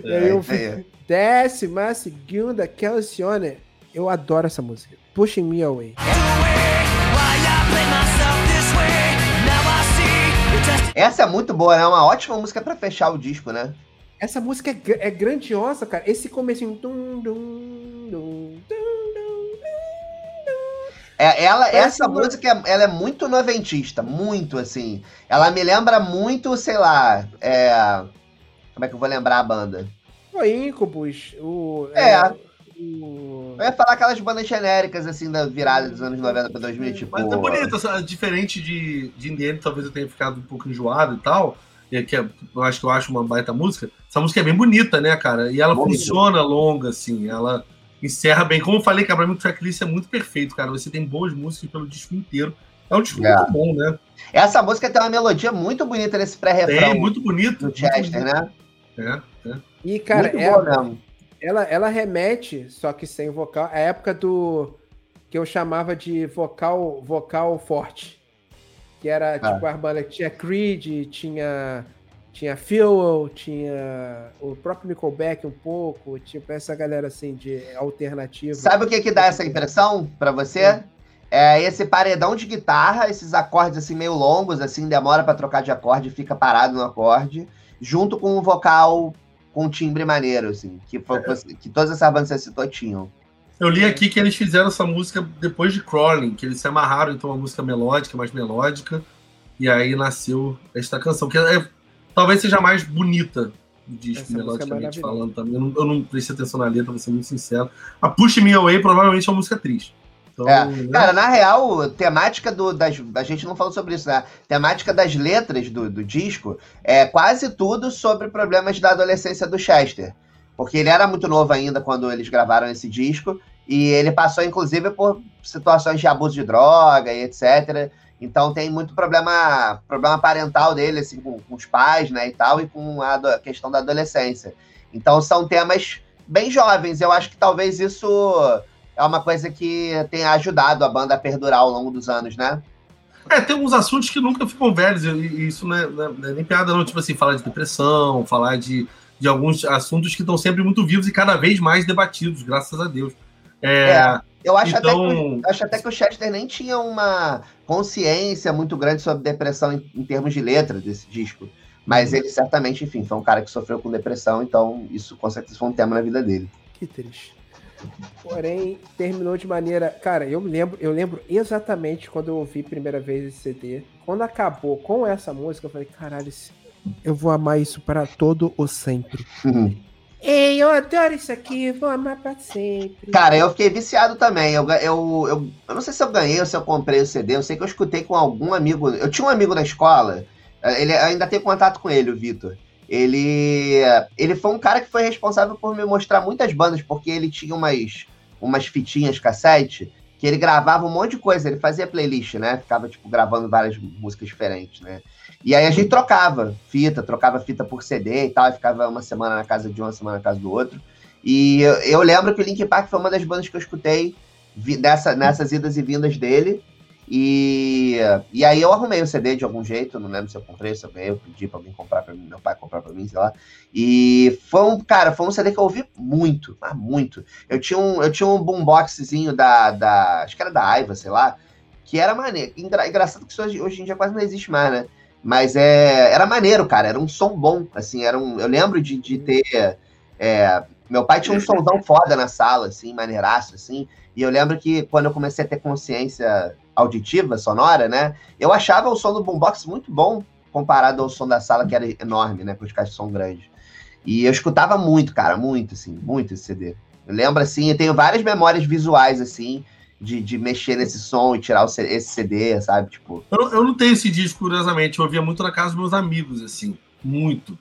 E aí eu é. Décima segunda, Kelsione. Eu adoro essa música. Pushing Me Away. Essa é muito boa, é uma ótima música para fechar o disco, né? Essa música é, é grandiosa, cara. Esse começo. Dum, dum, dum, é, ela, essa uma... música ela é muito noventista, muito assim. Ela me lembra muito, sei lá, é... como é que eu vou lembrar a banda? O Incubus, o. É. é o... Eu ia falar aquelas bandas genéricas, assim, da virada dos anos 90 para 2000, tipo. Mas é bonito, diferente de, de Indiana, talvez eu tenha ficado um pouco enjoado e tal. Que é, eu acho que eu acho uma baita música. Essa música é bem bonita, né, cara? E ela Bonito. funciona longa, assim. Ela encerra bem. Como eu falei, cara, pra mim o tracklist é muito perfeito, cara. Você tem boas músicas pelo disco inteiro. É um disco é. muito bom, né? Essa música tem uma melodia muito bonita nesse pré-refrão. É, muito bonito. Do Chester, né? É, é. E, cara, muito é, boa mesmo. ela, ela remete, só que sem vocal, à época do que eu chamava de vocal vocal forte. Que era ah. tipo a banda que tinha Creed, tinha tinha Fuel, tinha o próprio Nickelback um pouco, tipo essa galera assim de alternativa. Sabe o que que dá essa impressão para você? É esse paredão de guitarra, esses acordes assim meio longos, assim, demora para trocar de acorde, fica parado no acorde, junto com um vocal com timbre maneiro, assim, que, foi, é. que todas essas bandas que você citou tinham. Eu li aqui que eles fizeram essa música depois de Crawling, que eles se amarraram então uma música melódica, mais melódica, e aí nasceu esta canção, que é, talvez seja a mais bonita do disco, essa melodicamente é falando também. Eu não, eu não prestei atenção na letra, vou ser muito sincero. A Push Me Away provavelmente é uma música triste. Então, é. né? Cara, na real, temática do, das. A gente não falou sobre isso, né? Temática das letras do, do disco é quase tudo sobre problemas da adolescência do Chester. Porque ele era muito novo ainda quando eles gravaram esse disco. E ele passou, inclusive, por situações de abuso de droga e etc. Então tem muito problema, problema parental dele, assim, com, com os pais, né, e tal, e com a, a questão da adolescência. Então são temas bem jovens. Eu acho que talvez isso é uma coisa que tem ajudado a banda a perdurar ao longo dos anos, né? É, tem alguns assuntos que nunca ficam velhos, e isso não é, não é nem piada, não. Tipo assim, falar de depressão, falar de, de alguns assuntos que estão sempre muito vivos e cada vez mais debatidos, graças a Deus. É, é eu acho, então... até que, acho até que o Chester nem tinha uma consciência muito grande sobre depressão em, em termos de letra desse disco. Mas ele certamente, enfim, foi um cara que sofreu com depressão, então isso com certeza foi um tema na vida dele. Que triste. Porém, terminou de maneira. Cara, eu lembro, eu lembro exatamente quando eu ouvi a primeira vez esse CD. Quando acabou com essa música, eu falei, caralho, eu vou amar isso para todo o sempre. Uhum. Ei, eu adoro isso aqui, vou amar pra sempre. Cara, eu fiquei viciado também. Eu, eu, eu, eu não sei se eu ganhei ou se eu comprei o CD. Eu sei que eu escutei com algum amigo. Eu tinha um amigo na escola, eh, ele ainda tem contato com ele, o Vitor. Ele, ele foi um cara que foi responsável por me mostrar muitas bandas, porque ele tinha umas, umas fitinhas cassete que ele gravava um monte de coisa, ele fazia playlist, né? Ficava, tipo, gravando várias músicas diferentes, né? E aí a gente trocava fita, trocava fita por CD e tal, e ficava uma semana na casa de uma, semana na casa do outro. E eu, eu lembro que o Link Park foi uma das bandas que eu escutei vi, nessas idas e vindas dele. E, e aí eu arrumei o CD de algum jeito, não lembro se eu comprei, se eu ganhei, eu pedi pra alguém comprar pra mim, meu pai comprar pra mim, sei lá. E foi um, cara, foi um CD que eu ouvi muito, mas muito. Eu tinha um, eu tinha um boomboxzinho da, da, acho que era da Aiva, sei lá, que era maneiro. Engra, engraçado que hoje, hoje em dia quase não existe mais, né? Mas é, era maneiro, cara, era um som bom, assim, era um, eu lembro de, de ter, é, meu pai tinha um somzão foda na sala, assim, maneiraço, assim, e eu lembro que quando eu comecei a ter consciência auditiva, sonora, né? Eu achava o som do boombox muito bom comparado ao som da sala, que era enorme, né? Com os caixas de som grandes. E eu escutava muito, cara, muito, assim, muito esse CD. Eu lembro, assim, eu tenho várias memórias visuais, assim, de, de mexer nesse som e tirar o, esse CD, sabe? Tipo. Eu, eu não tenho esse disco, curiosamente. Eu ouvia muito na casa dos meus amigos, assim, muito.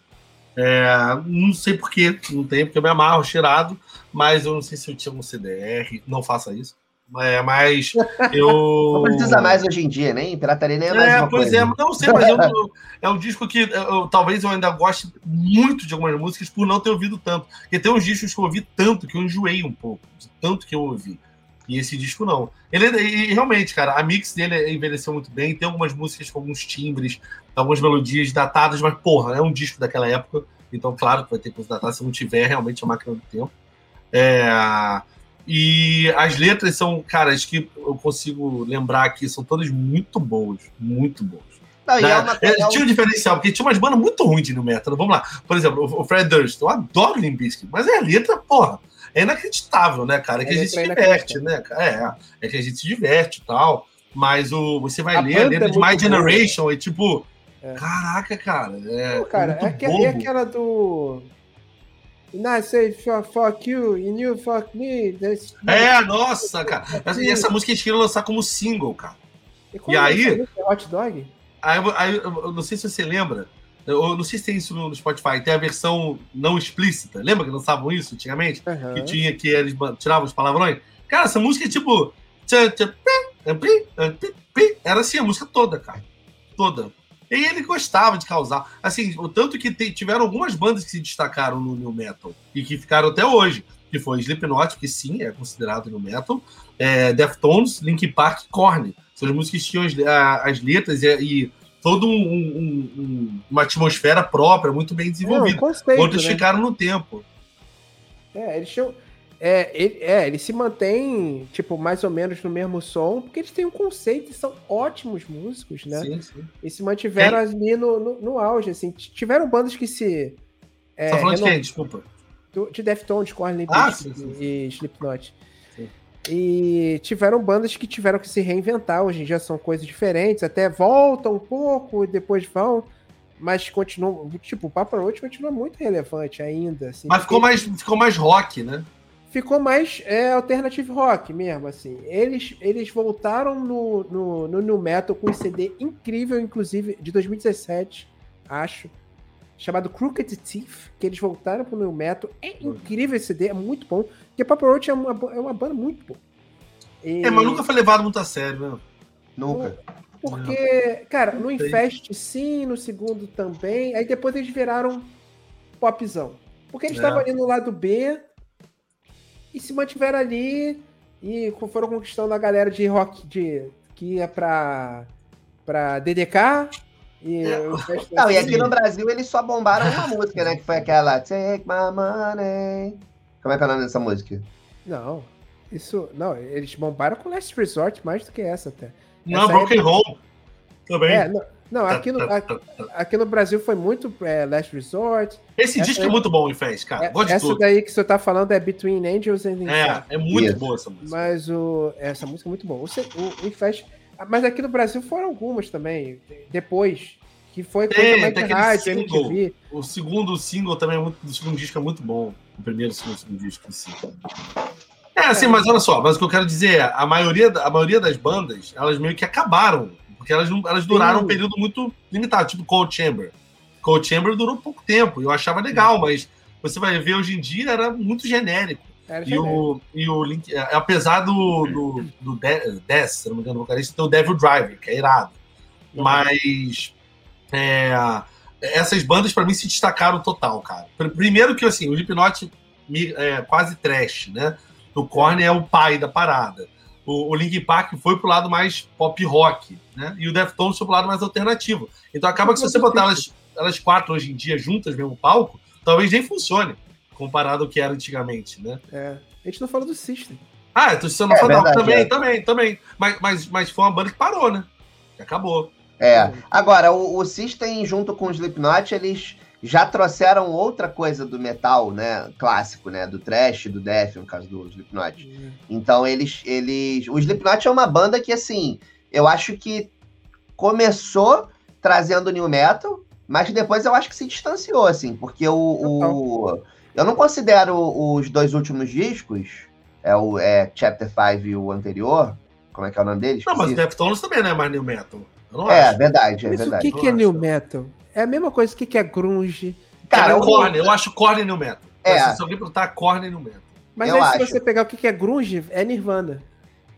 É, não sei porquê, não tem, porque eu me amarro cheirado, mas eu não sei se eu tinha um CDR, não faça isso. É, mas eu. Não precisa mais hoje em dia, nem pirataria nem é mais. É, pois coisa. é, não sei, mas eu, é um disco que eu, talvez eu ainda goste muito de algumas músicas por não ter ouvido tanto. Porque tem uns discos que eu ouvi tanto que eu enjoei um pouco, de tanto que eu ouvi. E esse disco não. Ele e realmente, cara, a mix dele envelheceu muito bem. Tem algumas músicas com alguns timbres, algumas melodias datadas, mas porra, é um disco daquela época. Então, claro que vai ter coisa datada se não tiver realmente a máquina do tempo. É, e as letras são, cara, as que eu consigo lembrar aqui, são todas muito boas, muito boas. Não, né? é uma, é, tinha um diferencial, porque tinha umas bandas muito ruins de no metal. Vamos lá. Por exemplo, o Fred Durst, eu adoro Limp Bizkit, mas é a letra, porra, é inacreditável, né, cara? É que a, a gente se diverte, né? É, é que a gente se diverte e tal. Mas o, você vai a ler a letra é de My Generation e tipo. É. Caraca, cara. É, Não, cara, é, é, aquela do. And I say fuck you, and you fuck me. That's... É, nossa, cara. E essa música eles queriam lançar como single, cara. E, e aí. É Hot Dog? Aí, aí, eu não sei se você lembra. Eu não sei se tem isso no Spotify, tem a versão não explícita. Lembra que lançavam isso antigamente? Uhum. Que tinha que eles tiravam os palavrões? Cara, essa música é tipo. Era assim a música toda, cara. Toda. E ele gostava de causar. Assim, o tanto que tiveram algumas bandas que se destacaram no New Metal e que ficaram até hoje. Que foi Slipknot, que sim, é considerado New Metal, é, Deftones, Linkin Park Korn. São as músicas que tinham as, as letras e, e toda um, um, uma atmosfera própria, muito bem desenvolvida. É, um Outros né? ficaram no tempo. É, eles tinham. É, ele, é, eles se mantêm, tipo, mais ou menos no mesmo som, porque eles têm um conceito e são ótimos músicos, né? Sim, sim. E se mantiveram quem? ali no, no, no, auge, assim. Tiveram bandas que se. É, tá falando de quem? Desculpa. De Deftones, Korn ah, sim, sim, e Slipknot. E tiveram bandas que tiveram que se reinventar, hoje em dia são coisas diferentes, até voltam um pouco e depois vão, mas continuam, tipo, o Papa Roach continua muito relevante ainda. Assim, mas ficou mais, ficou mais rock, né? Ficou mais é, alternative rock mesmo, assim. Eles, eles voltaram no, no, no New Metal com um CD incrível, inclusive, de 2017, acho chamado Crooked Thief, que eles voltaram pro New Metal. É incrível esse CD, é muito bom. Porque Papa Roach é uma, é uma banda muito boa. E... É, mas nunca foi levado muito a sério, né? Nunca. Porque, cara, no Infest sim, no segundo também. Aí depois eles viraram popzão. Porque eles estavam é. ali no lado B e se mantiveram ali e foram conquistando a galera de rock de, que ia pra, pra DDK e, é. não, e aqui no Brasil eles só bombaram uma música, né? Que foi aquela Take My Money. Como é que é o nome dessa música? Não, isso. Não, eles bombaram com Last Resort mais do que essa até. Não, essa Broken é... Home. Também. É, não, não, aqui no, aqui, aqui no Brasil foi muito é, Last Resort. Esse essa disco é é muito bom, fez, cara. É, essa tudo. daí que você tá falando é Between Angels and É, é muito Isso. boa essa música. Mas o, essa música é muito boa. O, o, o Infest mas aqui no Brasil foram algumas também, depois. Que foi coisa é, mais rádio, MTV. O segundo single também é muito. O segundo disco é muito bom. O primeiro single, o segundo disco em si. É, assim, é. mas olha só, mas o que eu quero dizer é, a maioria, a maioria das bandas, elas meio que acabaram. Porque elas, elas duraram Sim. um período muito limitado, tipo Cold Chamber. Cold Chamber durou pouco tempo, eu achava legal, mas você vai ver hoje em dia era muito genérico. E o, e o Link, é, apesar do, do, do Death, se não me engano, o vocalista tem o Devil Driver, que é irado. Uhum. Mas é, essas bandas, para mim, se destacaram total, cara. Primeiro que, assim, o Slipknot é quase trash, né? O Korn é o pai da parada. O, o Linkin Park foi pro lado mais pop rock, né? E o Deftones foi pro lado mais alternativo. Então acaba que se você botar elas, elas quatro hoje em dia juntas no mesmo palco, talvez nem funcione comparado ao que era antigamente, né? É. A gente não fala do System. Ah, tô não é, falando também, é. também, também. Mas, mas, mas foi uma banda que parou, né? Que acabou. É. Agora, o, o System, junto com o Slipknot, eles já trouxeram outra coisa do metal, né? Clássico, né? Do trash, do death, no caso do Slipknot. Uhum. Então, eles, eles. O Slipknot é uma banda que, assim, eu acho que começou trazendo new metal, mas depois eu acho que se distanciou, assim, porque o, o, eu não considero os dois últimos discos, é o é Chapter 5 e o anterior, como é que é o nome deles? Não, mas o Deftones também não é mais New Metal. é, acho. verdade, é mas verdade. o que, que é New Metal? É a mesma coisa que, que é grunge. Cara, é o Korn, eu acho Korn New Metal. É. Se alguém perguntar Korn New Metal. Mas eu aí, acho. se você pegar o que, que é grunge, é Nirvana.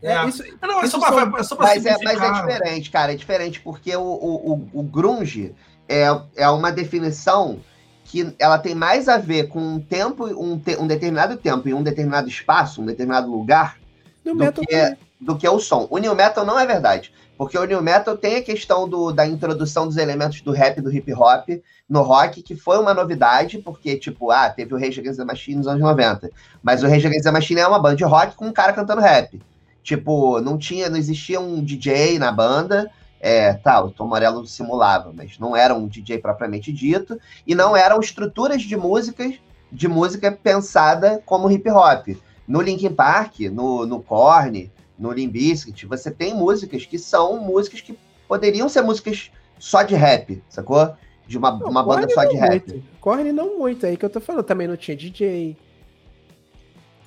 É, é isso, não, é só pra, são... é só pra mas, é, mas é diferente, cara. É diferente porque o, o, o, o grunge é, é uma definição que ela tem mais a ver com um tempo, um, te, um determinado tempo e um determinado espaço, um determinado lugar, do que, do que o som. O new metal não é verdade. Porque o new metal tem a questão do, da introdução dos elementos do rap e do hip hop no rock, que foi uma novidade, porque, tipo, ah, teve o Rage Against the Machine nos anos 90. Mas o Rage Against the Machine é uma banda de rock com um cara cantando rap. Tipo, não tinha, não existia um DJ na banda, é, tá, o Tom Morello simulava, mas não era um DJ propriamente dito, e não eram estruturas de músicas de música pensada como hip hop. No Linkin Park, no, no Korn, no Limp Bizkit, você tem músicas que são músicas que poderiam ser músicas só de rap, sacou? De uma, não, uma banda só de rap. Muito. Korn não muito, aí que eu tô falando, também não tinha DJ.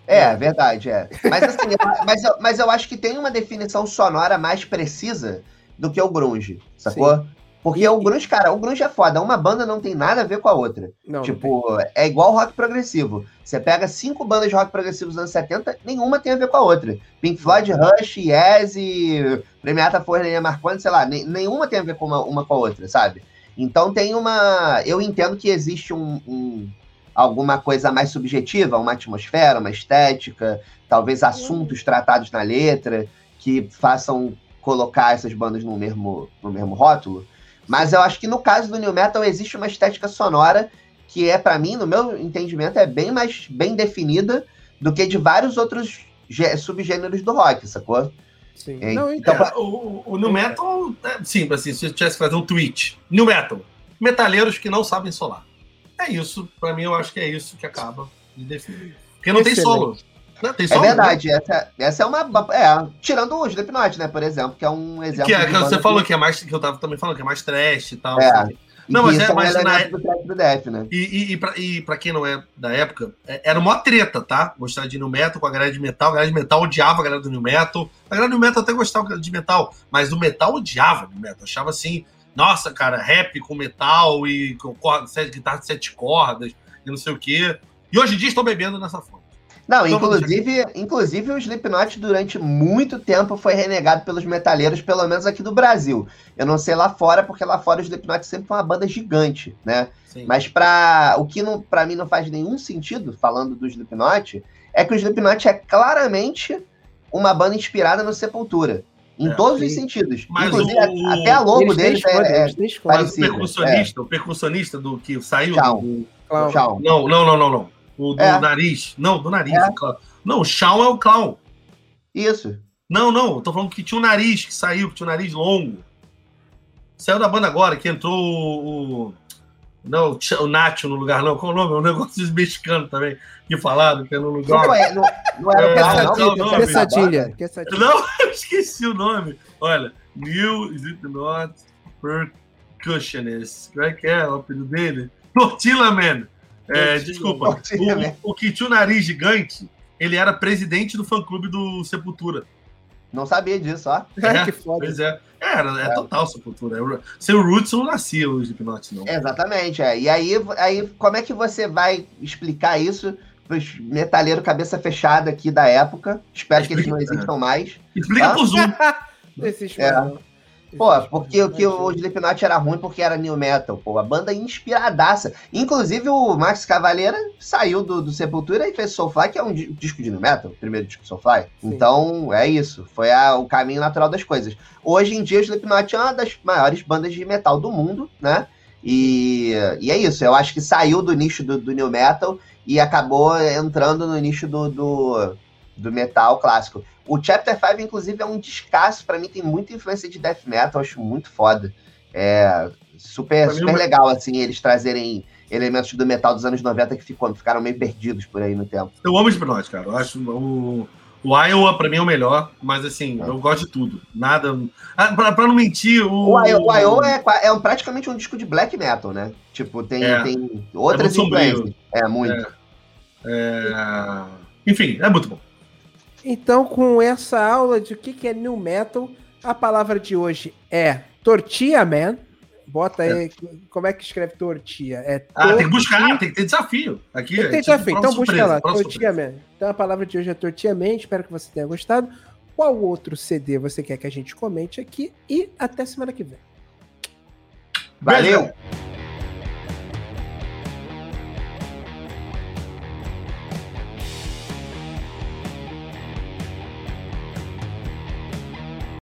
É, verdade, é. Mas assim, mas, eu, mas eu acho que tem uma definição sonora mais precisa do que o grunge, sacou? Sim. Porque e, o grunge, cara, o grunge é foda. Uma banda não tem nada a ver com a outra. Não, tipo, não é igual rock progressivo. Você pega cinco bandas de rock progressivo dos anos 70, nenhuma tem a ver com a outra. Pink Floyd, Rush, Yes e Premiata Forneia Marconi, sei lá, nenhuma tem a ver com uma, uma com a outra, sabe? Então tem uma. Eu entendo que existe um, um alguma coisa mais subjetiva, uma atmosfera, uma estética, talvez assuntos tratados na letra que façam colocar essas bandas no mesmo, no mesmo rótulo. Mas eu acho que no caso do New Metal existe uma estética sonora que é, para mim, no meu entendimento, é bem mais bem definida do que de vários outros subgêneros do rock, sacou? Sim. É, Não, então, é, o, o New Metal, é, sim, assim, se eu tivesse que fazer um tweet, New Metal, metaleiros que não sabem solar. É isso, para mim eu acho que é isso que acaba de definir. Porque não Excelente. tem solo. Não, é verdade, essa, essa é uma. É, tirando o Slipknot, né, por exemplo, que é um exemplo. Que, é, que você falou que é mais. Que eu tava também falando que é mais trash e tal. É. Assim. Não, mas é, mas na do do Death, né? E, e, e, pra, e pra quem não é da época, é, era uma treta, tá? Gostar de New Metal com a galera de metal. A galera de metal odiava a galera do New Metal. A galera do New Metal até gostava de metal, mas o metal odiava New Metal. Achava assim, nossa, cara, rap com metal e com corda, guitarra de sete cordas e não sei o quê. E hoje em dia estou bebendo nessa fonte. Não, inclusive, inclusive o Slipknot durante muito tempo foi renegado pelos metaleiros, pelo menos aqui do Brasil. Eu não sei lá fora, porque lá fora o Slipknot sempre foi uma banda gigante, né? Sim. Mas para o que não, para mim não faz nenhum sentido, falando do Slipknot, é que o Slipknot é claramente uma banda inspirada no Sepultura. Em é, todos sim. os sentidos. Mas Inclusive, o... até a logo deles é, é, é Mas o percussionista, é. o percussionista do que saiu Tchau. do... Tchau. Não, não, não, não, não. O do é. nariz. Não, do nariz. É. Não, o Shawn é o clown. Isso. Não, não. Tô falando que tinha um nariz que saiu, que tinha um nariz longo. Saiu da banda agora, que entrou o. Não, o Nacho no lugar, não. Qual o nome? É um negócio dos mexicanos também, que falaram que é no lugar. Não, é, não, não era é, o não. Quesadilha. Não, eu esqueci o nome. Olha, New Is It Not Percussionist. Como é que é o apelido dele? Tortilla Man. É, desculpa. O, né? o que tinha o nariz gigante, ele era presidente do fã-clube do Sepultura. Não sabia disso, ó. É, que foda. Pois é. É, era, é, é. total Sepultura. Sem o Roots não nascia o Slipknot, não. Exatamente, é. E aí, aí, como é que você vai explicar isso pros metaleiros cabeça fechada aqui da época? Espero Explica, que eles não existam é. mais. Explica ah? pro Zoom. é. Pô, porque o que o Slipknot era ruim porque era new metal, pô, a banda inspiradaça. Inclusive o Max Cavaleira saiu do, do Sepultura e fez Soulfly, que é um disco de new metal, o primeiro disco de Soulfly. Sim. Então, é isso, foi a, o caminho natural das coisas. Hoje em dia o Slipknot é uma das maiores bandas de metal do mundo, né? E, e é isso, eu acho que saiu do nicho do, do new metal e acabou entrando no nicho do, do, do metal clássico. O Chapter 5, inclusive, é um descasso. para mim, tem muita influência de death metal. acho muito foda. É super, super legal, assim, eles trazerem elementos do metal dos anos 90 que ficou, ficaram meio perdidos por aí no tempo. Eu amo Slipknot, cara. Eu acho o, o Iowa, pra mim, é o melhor, mas assim, é. eu gosto de tudo. Nada. Ah, pra, pra não mentir, o. O Iowa, o Iowa é, é um, praticamente um disco de black metal, né? Tipo, tem, é. tem outras é influências. É, muito. É. é... Enfim, é muito bom. Então, com essa aula de o que é New Metal, a palavra de hoje é Tortilla Man. Bota aí, é. como é que escreve tortilha? É ah, tem que buscar, tem que ter desafio. Aqui, tem que ter desafio, então busca lá, Tortilla Man. Então a palavra de hoje é Tortilla Man, espero que você tenha gostado. Qual outro CD você quer que a gente comente aqui? E até semana que vem. Valeu!